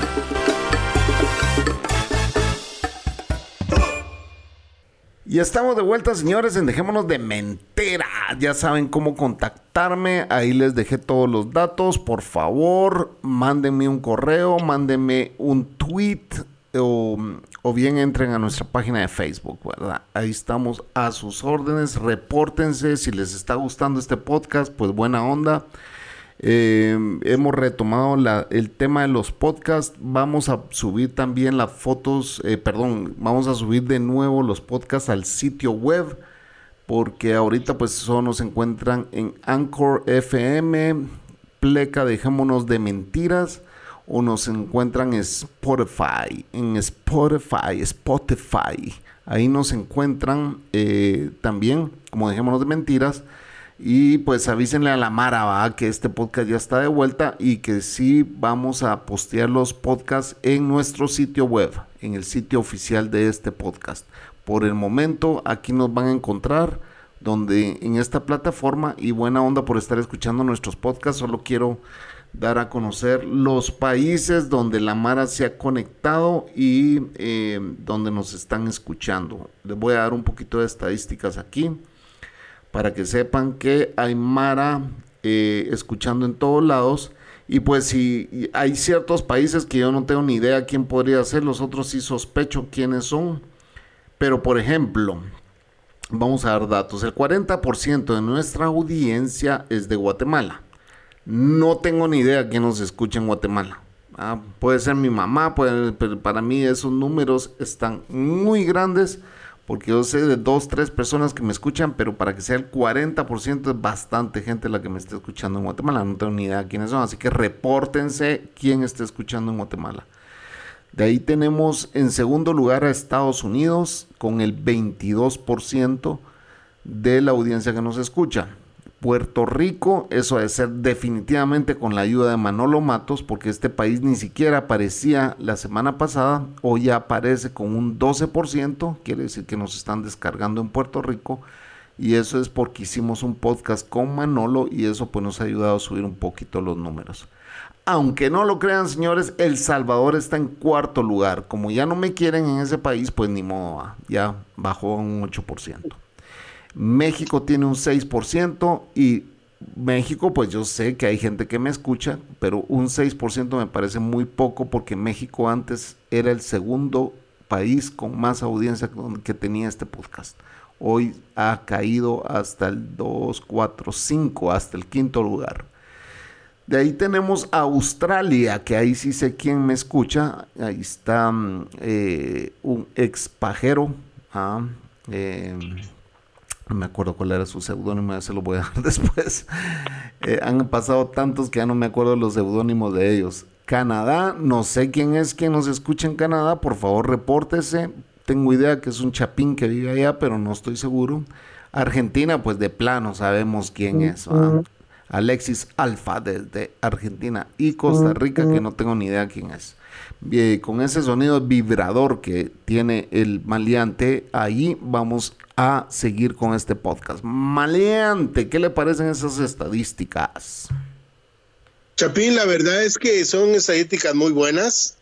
Y estamos de vuelta, señores, en Dejémonos de Mentira. Ya saben cómo contactarme. Ahí les dejé todos los datos. Por favor, mándenme un correo, mándenme un tweet o, o bien entren a nuestra página de Facebook, ¿verdad? Ahí estamos a sus órdenes, repórtense si les está gustando este podcast, pues buena onda. Eh, hemos retomado el tema de los podcasts. Vamos a subir también las fotos, eh, perdón, vamos a subir de nuevo los podcasts al sitio web. Porque ahorita pues solo nos encuentran en Anchor FM, Pleca, dejémonos de mentiras. O nos encuentran en Spotify, en Spotify, Spotify. Ahí nos encuentran eh, también, como dejémonos de mentiras. Y pues avísenle a la Mara que este podcast ya está de vuelta y que sí vamos a postear los podcasts en nuestro sitio web, en el sitio oficial de este podcast. Por el momento aquí nos van a encontrar donde en esta plataforma y buena onda por estar escuchando nuestros podcasts. Solo quiero dar a conocer los países donde la Mara se ha conectado y eh, donde nos están escuchando. Les voy a dar un poquito de estadísticas aquí para que sepan que hay Mara eh, escuchando en todos lados. Y pues si hay ciertos países que yo no tengo ni idea quién podría ser, los otros sí sospecho quiénes son. Pero por ejemplo, vamos a dar datos. El 40% de nuestra audiencia es de Guatemala. No tengo ni idea quién nos escucha en Guatemala. Ah, puede ser mi mamá, puede, pero para mí esos números están muy grandes porque yo sé de dos, tres personas que me escuchan, pero para que sea el 40% es bastante gente la que me está escuchando en Guatemala. No tengo ni idea quiénes son, así que repórtense quién está escuchando en Guatemala. De ahí tenemos en segundo lugar a Estados Unidos con el 22% de la audiencia que nos escucha. Puerto Rico, eso debe ser definitivamente con la ayuda de Manolo Matos, porque este país ni siquiera aparecía la semana pasada, hoy ya aparece con un 12%, quiere decir que nos están descargando en Puerto Rico, y eso es porque hicimos un podcast con Manolo y eso pues nos ha ayudado a subir un poquito los números. Aunque no lo crean señores, El Salvador está en cuarto lugar, como ya no me quieren en ese país, pues ni modo, ya bajó un 8%. México tiene un 6% y México, pues yo sé que hay gente que me escucha, pero un 6% me parece muy poco porque México antes era el segundo país con más audiencia que tenía este podcast. Hoy ha caído hasta el 2, 4, 5, hasta el quinto lugar. De ahí tenemos Australia, que ahí sí sé quién me escucha. Ahí está mm, eh, un ex pajero. ¿ah? Eh, no me acuerdo cuál era su seudónimo, ya se lo voy a dar después. Eh, han pasado tantos que ya no me acuerdo los seudónimos de ellos. Canadá, no sé quién es quien nos escucha en Canadá, por favor repórtese. Tengo idea que es un chapín que vive allá, pero no estoy seguro. Argentina, pues de plano sabemos quién es. Alexis Alfa desde Argentina y Costa Rica, que no tengo ni idea quién es. con ese sonido vibrador que tiene el maleante, ahí vamos a seguir con este podcast. Maleante, ¿qué le parecen esas estadísticas? Chapín, la verdad es que son estadísticas muy buenas.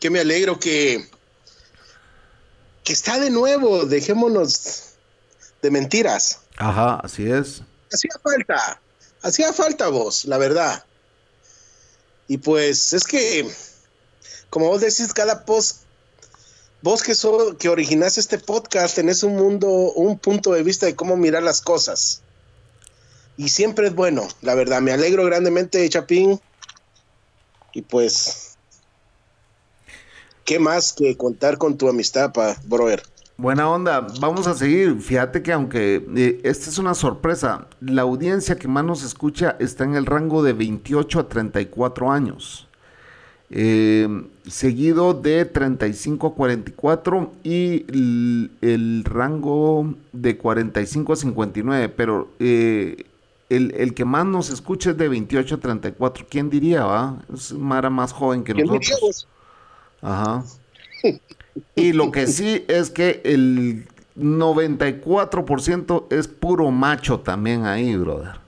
Que me alegro que, que está de nuevo. Dejémonos de mentiras. Ajá, así es. Hacía falta, hacía falta vos, la verdad. Y pues es que, como vos decís, cada post vos que, so, que originaste este podcast, tenés un mundo, un punto de vista de cómo mirar las cosas. Y siempre es bueno, la verdad. Me alegro grandemente, Chapín. Y pues, ¿qué más que contar con tu amistad, pa, brother? Buena onda, vamos a seguir. Fíjate que aunque eh, esta es una sorpresa, la audiencia que más nos escucha está en el rango de 28 a 34 años. Eh, seguido de 35 a 44 y el, rango de 45 a 59, pero eh, el, que más nos escucha es de 28 a 34. ¿Quién diría, va? Es Mara más joven que nosotros. Ajá. Y lo que sí es que el 94% es puro macho también ahí, brother.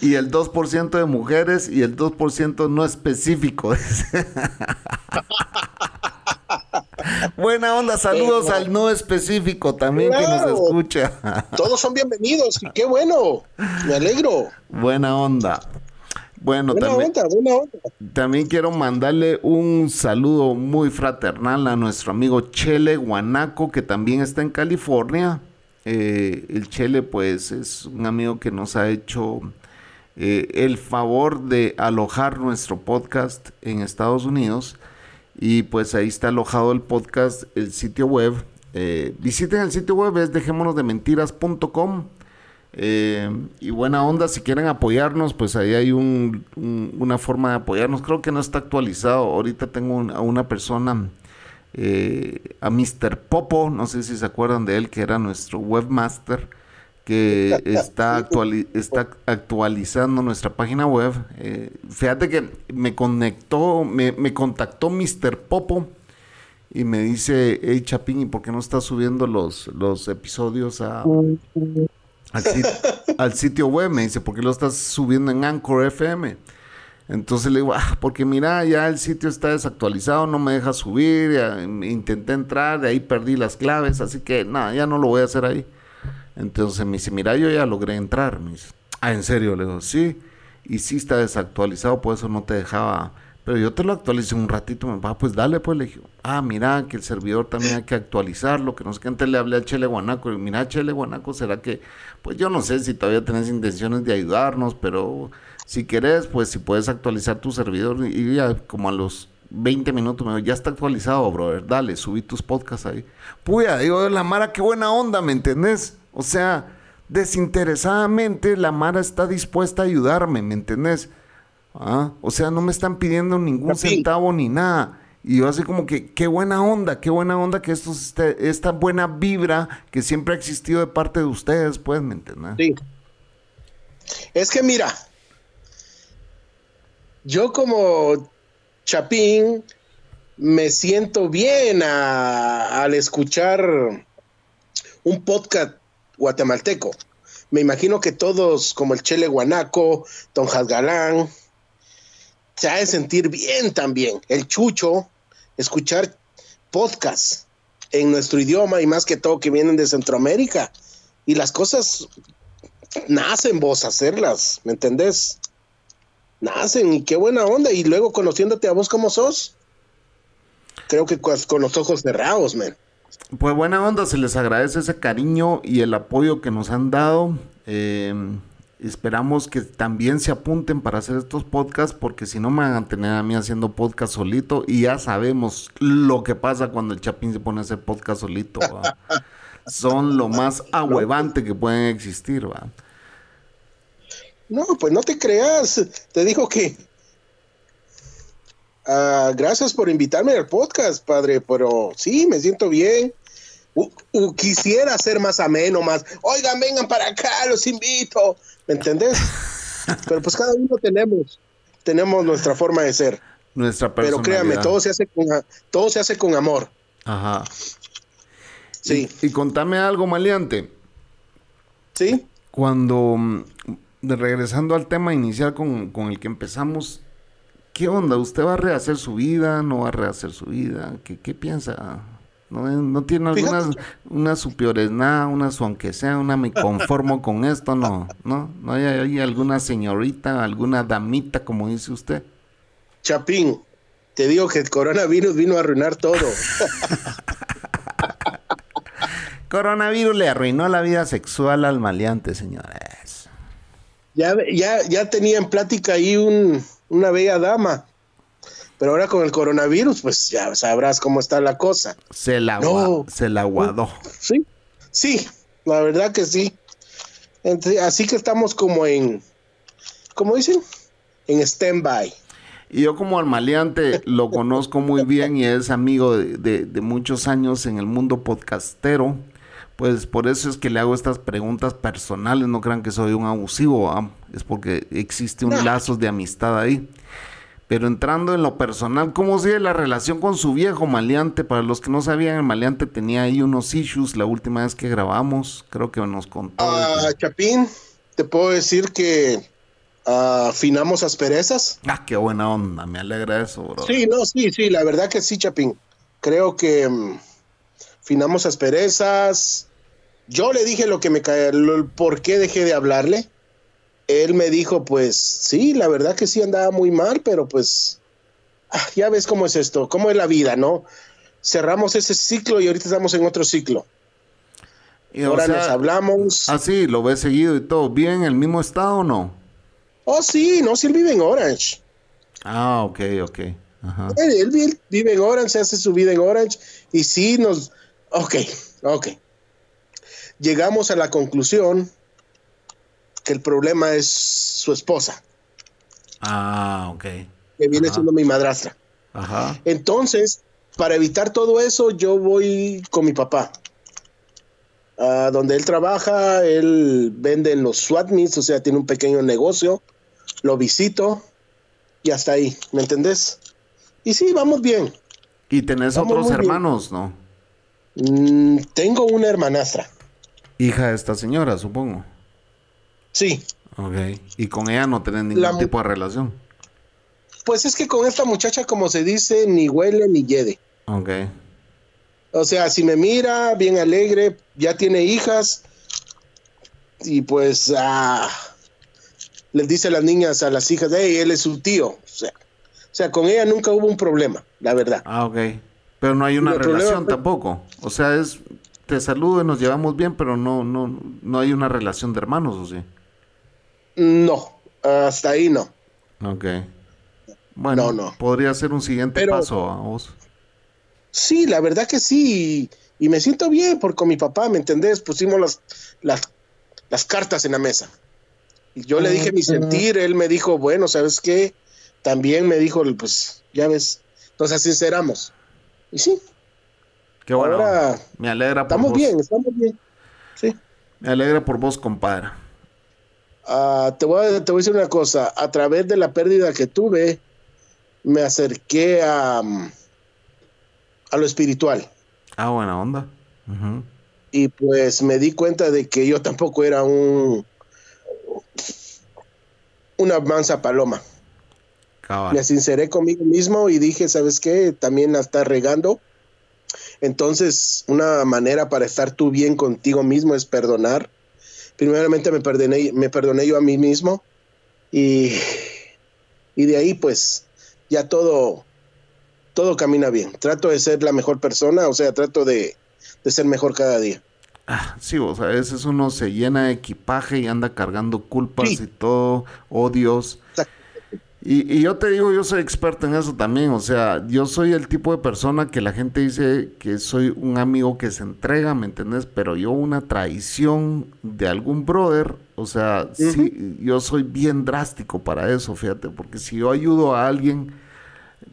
Y el 2% de mujeres y el 2% no específico. Buena onda, saludos al no específico también que nos escucha. Todos son bienvenidos y qué bueno, me alegro. Buena onda. Bueno, también, también quiero mandarle un saludo muy fraternal a nuestro amigo Chele Guanaco, que también está en California. Eh, el Chele, pues, es un amigo que nos ha hecho eh, el favor de alojar nuestro podcast en Estados Unidos. Y pues ahí está alojado el podcast, el sitio web. Eh, visiten el sitio web, es dejémonosdementiras.com. Eh, y buena onda, si quieren apoyarnos, pues ahí hay un, una forma de apoyarnos. Creo que no está actualizado. Ahorita tengo a una persona, eh, a Mr. Popo, no sé si se acuerdan de él, que era nuestro webmaster, que está, está actualizando nuestra página web. Eh, fíjate que me conectó, me, me contactó Mr. Popo y me dice, hey Chapín, ¿y por qué no estás subiendo los, los episodios a al, sitio, web. Me dice, ¿por qué lo estás subiendo en Anchor FM? Entonces le digo, ah, porque mira, ya el sitio está desactualizado, no me deja subir, intenté entrar, de ahí perdí las claves, así que nada, ya no lo voy a hacer ahí. Entonces me dice, mira, yo ya logré entrar. Me dice, ah, ¿en serio? Le digo, sí, y sí está desactualizado, por eso no te dejaba pero yo te lo actualicé un ratito, me va, pues dale, pues le dije, ah, mira, que el servidor también hay que actualizarlo, que no sé qué, antes le hablé a Chele Guanaco, y mira, Chele Guanaco, ¿será que, pues yo no sé si todavía tenés intenciones de ayudarnos, pero si querés, pues si puedes actualizar tu servidor, y ya como a los 20 minutos me dijo, ya está actualizado, brother, dale, subí tus podcasts ahí. Puya, digo, la Mara, qué buena onda, ¿me entendés? O sea, desinteresadamente la Mara está dispuesta a ayudarme, ¿me entendés? ¿Ah? O sea, no me están pidiendo ningún centavo ni nada. Y yo así como que, qué buena onda, qué buena onda que esto este, esta buena vibra que siempre ha existido de parte de ustedes, pues, ¿me entiendes? Sí. Es que mira, yo como Chapín me siento bien al escuchar un podcast guatemalteco. Me imagino que todos, como el Chele Guanaco, Don Galán, se ha de sentir bien también. El chucho, escuchar podcasts en nuestro idioma y más que todo que vienen de Centroamérica. Y las cosas nacen vos hacerlas, ¿me entendés? Nacen y qué buena onda. Y luego conociéndote a vos como sos, creo que con los ojos cerrados, men. Pues buena onda, se les agradece ese cariño y el apoyo que nos han dado. Eh, Esperamos que también se apunten para hacer estos podcasts porque si no me van a tener a mí haciendo podcast solito y ya sabemos lo que pasa cuando el Chapín se pone a hacer podcast solito. Son lo más ahuevante que pueden existir. ¿va? No, pues no te creas. Te dijo que... Ah, gracias por invitarme al podcast, padre, pero sí, me siento bien. quisiera ser más ameno, más, oigan, vengan para acá, los invito. ¿Me entendés? Pero pues cada uno tenemos, tenemos nuestra forma de ser. Nuestra Pero créame, todo se hace con, todo se hace con amor. Ajá. Sí. Y, contame algo, maleante. Sí. Cuando, regresando al tema inicial con, con el que empezamos, ¿qué onda? ¿Usted va a rehacer su vida? ¿No va a rehacer su vida? ¿Qué, qué piensa? No, tiene algunas unas superiores nada, unas aunque sea una me conformo con esto, no, no, no hay, alguna señorita, alguna damita como dice usted. Chapín, te digo que el coronavirus vino a arruinar todo. coronavirus le arruinó la vida sexual al maleante, señores. Ya, ya, ya tenía en plática ahí un, una bella dama. Pero ahora con el coronavirus, pues ya sabrás cómo está la cosa. Se la, se la aguadó. Sí, sí, la verdad que sí. así que estamos como en, ¿cómo dicen? En stand-by. Y yo como al maleante lo conozco muy bien y es amigo de, muchos años en el mundo podcastero. Pues por eso es que le hago estas preguntas personales. No crean que soy un abusivo, es porque existe un lazo de amistad ahí. Pero entrando en lo personal, ¿cómo sigue la relación con su viejo maleante? Para los que no sabían, el maleante tenía ahí unos issues la última vez que grabamos. Creo que nos contó. Ah, Chapín, te puedo decir que ah, afinamos asperezas. Ah, qué buena onda, me alegra eso, bro. Sí, no, sí, sí, la verdad que sí, Chapín. Creo que um, afinamos asperezas. Yo le dije lo que me cae, por qué dejé de hablarle. él me dijo, pues sí, la verdad que sí andaba muy mal, pero pues ah, ya ves cómo es esto, cómo es la vida, ¿no? Cerramos ese ciclo y ahorita estamos en otro ciclo. Y, Ahora nos hablamos. Ah, sí, lo ves seguido y todo. ¿Bien en el mismo estado o no? Oh, sí, no, sí, él vive en Orange. Ah, ok, ok. Ajá. Él, él vi- vive en Orange, hace su vida en Orange y sí nos... Ok, ok. Llegamos a la conclusión que el problema es su esposa, Ah, ok. que viene Ajá. siendo mi madrastra. Ajá. Entonces, para evitar todo eso, yo voy con mi papá. A donde él trabaja, él vende en los SWAT meets, o sea, tiene un pequeño negocio. Lo visito y hasta ahí, ¿me entendés? Y sí, vamos bien. Y tenés Vamos otros bien. hermanos, ¿no? Mm, tengo una hermanastra. Hija de esta señora, supongo. Sí, Ok. Y con ella no tenés ningún La tipo de relación. pues es que con esta muchacha, como se dice, ni huele ni yede. Ok. O sea, si me mira, bien alegre, ya tiene hijas, y pues ah, les dice a las niñas, a las hijas, hey, él es su tío. O sea, o sea, con ella nunca hubo un problema, la verdad. Ah, ok. Pero no hay una problema relación fue- tampoco. O sea, es te saludo y nos llevamos bien, pero no, no, no hay una relación de hermanos, ¿o sí? No, hasta ahí no. Ok. Bueno, No, no. podría ser un siguiente Pero- paso a vos. Sí, la verdad que sí, y, y me siento bien por con mi papá, ¿me entendés? Pusimos las, las, las cartas en la mesa. Y yo le dije mi sentir, él me dijo, bueno, ¿sabes qué? También me dijo, pues, ya ves, nos sinceramos. Y sí, Qué bueno. ahora Me alegra por estamos vos. bien, estamos bien. Sí. Me alegra por vos, compadre. Ah, te, voy a, te voy a decir una cosa, a través de la pérdida que tuve, me acerqué a, mm, a lo espiritual. Ah, buena onda. Y pues me di cuenta de que yo tampoco era un una mansa paloma. Cabal. Me sinceré conmigo mismo y dije, ¿sabes qué? También la estás regando. Entonces, una manera para estar tú bien contigo mismo es perdonar. Primeramente me perdoné, me perdoné yo a mí mismo y, y de ahí pues ya todo, todo camina bien. Trato de ser la mejor persona, o sea, trato de, de ser mejor cada día. Ah, sí, o sea, a veces uno se llena de equipaje y anda cargando culpas Sí. y todo, odios. Exacto. Y, y yo te digo, yo soy experto en eso también. O sea, yo soy el tipo de persona que la gente dice que soy un amigo que se entrega, ¿me entendés? Pero yo una traición de algún brother, o sea, sí, yo soy bien drástico para eso, fíjate, porque si yo ayudo a alguien,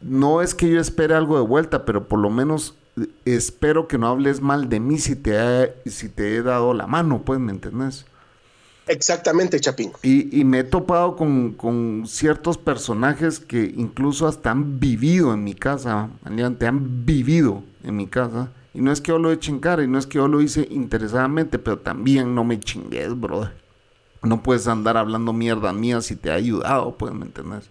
no es que yo espere algo de vuelta, pero por lo menos eh, espero que no hables mal de mí si te, he- si te he dado la mano, pues, ¿me entendés? Exactamente, Chapín. Y, me he topado con, con ciertos personajes que incluso hasta han vivido en mi casa, maleante, han vivido en mi casa. Y no es que yo lo eche cara, y no es que yo lo hice interesadamente, pero también no me chingues, brother. No puedes andar hablando mierda mía si te ha ayudado, pues, ¿me entendés?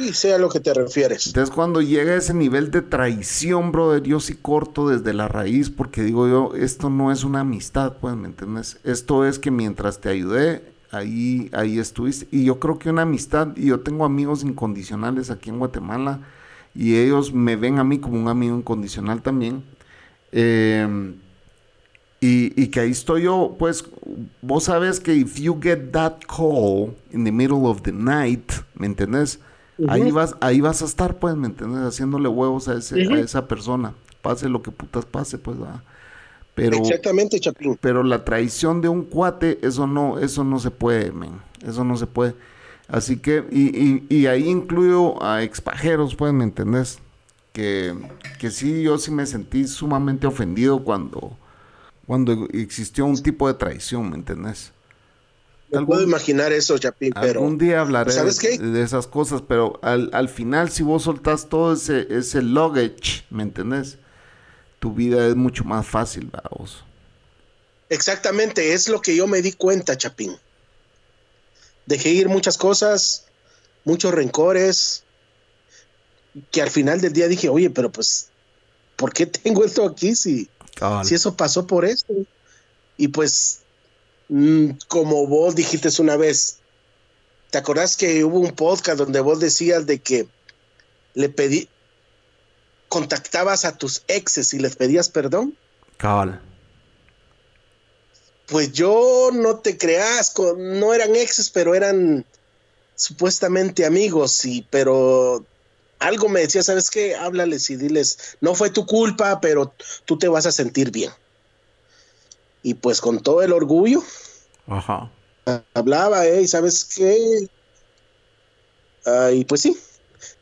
Y sea lo que te refieres. Entonces cuando llega ese nivel de traición, brother, yo sí corto desde la raíz porque digo yo, esto no es una amistad, pues, ¿me entiendes? Esto es que mientras te ayudé, ahí, ahí estuviste. Y yo creo que una amistad, y yo tengo amigos incondicionales aquí en Guatemala, y ellos me ven a mí como un amigo incondicional también. Eh, y, y que ahí estoy yo, pues, vos sabes que if you get that call in the middle of the night, ¿me entendés? Ahí vas, ahí vas a estar, pues, ¿me entiendes? Haciéndole huevos a, ese, a esa persona. Pase lo que putas pase, pues, ¿verdad? Pero, Exactamente, Chapín. pero la traición de un cuate, eso no, eso no se puede, men. Eso no se puede. Así que, y, y, y ahí incluyo a expajeros, pues, ¿me entendés? Que, que sí, yo sí me sentí sumamente ofendido cuando, cuando existió un tipo de traición, ¿me entendés? Algún- puedo imaginar eso, Chapín, pero Algún día hablaré ¿sabes de, qué? de esas cosas, pero al, al final si vos soltás todo ese, ese luggage, ¿me entendés? Tu vida es mucho más fácil, vamos. exactamente es lo que yo me di cuenta, Chapín. Dejé ir muchas cosas, muchos rencores, que al final del día dije, oye, pero pues, ¿por qué tengo esto aquí si, si eso pasó por esto? Y pues, como vos dijiste una vez, ¿Te acordás que hubo un podcast donde vos decías de que le pedí, contactabas a tus exes y les pedías perdón? Cabal. Pues yo no te creas, no eran exes, pero eran supuestamente amigos, y pero algo me decía, ¿sabes qué? Háblales y diles, no fue tu culpa, pero tú te vas a sentir bien. Y pues con todo el orgullo, Ajá. hablaba, ¿eh? ¿Sabes qué? Ah, y pues sí,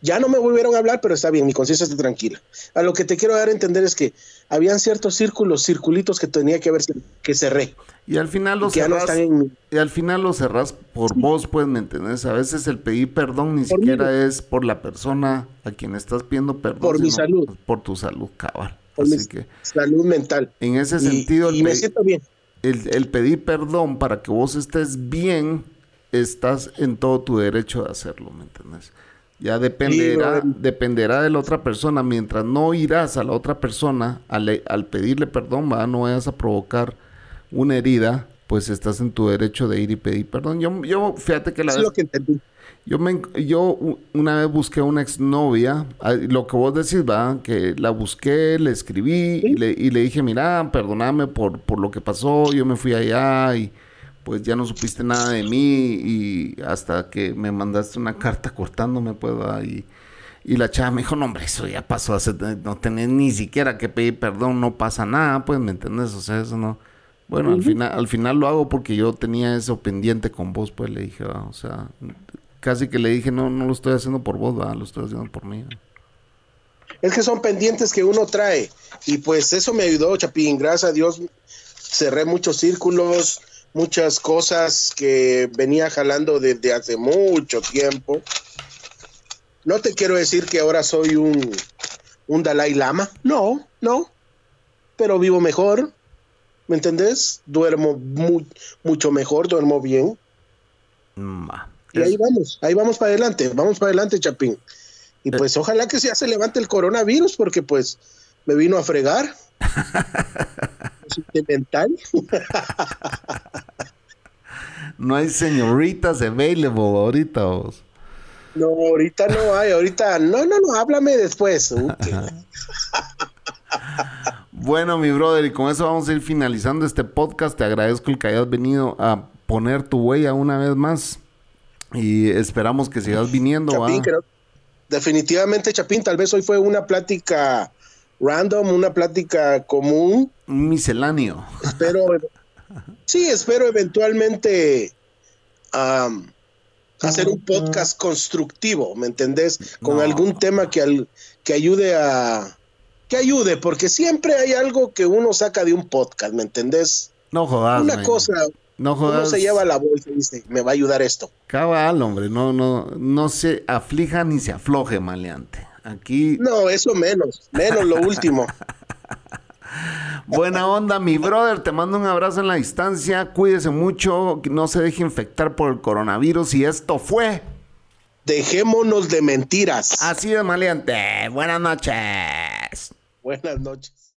ya no me volvieron a hablar, pero está bien, mi conciencia está tranquila. A lo que te quiero dar a entender es que habían ciertos círculos, circulitos que tenía que ver que cerré. Y al final lo que ya no cerrás, en- y al final lo cerrás por vos, pues, ¿me entendés? A veces el pedir perdón ni Por siquiera mí. es por la persona a quien estás pidiendo perdón. Por mi salud. Por tu salud, cabal. Por Así mi que salud mental. en ese sentido, y, me siento bien. el- el pedir perdón para que vos estés bien, estás en todo tu derecho de hacerlo, ¿me entendés? Ya dependerá, Sí, no, dependerá de la otra persona. Mientras no irás a la otra persona al, al pedirle perdón, ¿va? no vayas a provocar una herida, pues estás en tu derecho de ir y pedir perdón. Yo, yo fíjate que la es vez lo que entendí. Yo, me, yo una vez busqué a una exnovia, ah, lo que vos decís, va, que la busqué, le escribí y, le, y le dije, mira, perdóname por, por lo que pasó, yo me fui allá y pues ya no supiste nada de mí y hasta que me mandaste una carta cortándome, pues, va, y, y la chava me dijo, no, hombre, eso ya pasó, hace, no tenés ni siquiera que pedir perdón, no pasa nada, pues, ¿me entendés? O sea, eso no... Bueno, al, final, al final lo hago porque yo tenía eso pendiente con vos, pues le dije, va, o sea, casi que le dije, no, no lo estoy haciendo por vos, lo estoy haciendo por mí. Es que son pendientes que uno trae. Y pues eso me ayudó, Chapín. Gracias a Dios cerré muchos círculos, muchas cosas que venía jalando desde hace mucho tiempo. No te quiero decir que ahora soy un, un Dalai Lama. No, no. Pero vivo mejor. ¿Me entendés? Duermo mu- mucho mejor, duermo bien. Mm, va. Y ahí vamos, ahí vamos para adelante, vamos para adelante, Chapín. Y pues ojalá que ya se levante el coronavirus, porque pues me vino a fregar. Sentimental. No hay señoritas available ahorita vos. No, ahorita no hay, ahorita, no, no, no, háblame después. Bueno, mi brother, y con eso vamos a ir finalizando este podcast. Te agradezco el que hayas venido a poner tu huella una vez más. Y esperamos que sigas viniendo. Chapín, creo- definitivamente, Chapín, tal vez hoy fue una plática random, una plática común. Un misceláneo. Espero, sí, espero eventualmente hacer un podcast constructivo, ¿me entendés? Con No. algún tema que, al- que ayude a... Que ayude, porque siempre hay algo que uno saca de un podcast, ¿me entendés? No jodas. Una man. cosa, No uno jodas. se lleva la bolsa y dice, me va a ayudar esto. Cabal, hombre. No, no, no se aflija ni se afloje, maleante. Aquí, No, eso menos, menos lo último. buena onda, mi brother. Te mando un abrazo en la distancia. Cuídese mucho. No se deje infectar por el coronavirus. Y esto fue. Dejémonos de mentiras. Así de maleante. Buenas noches. Buenas noches.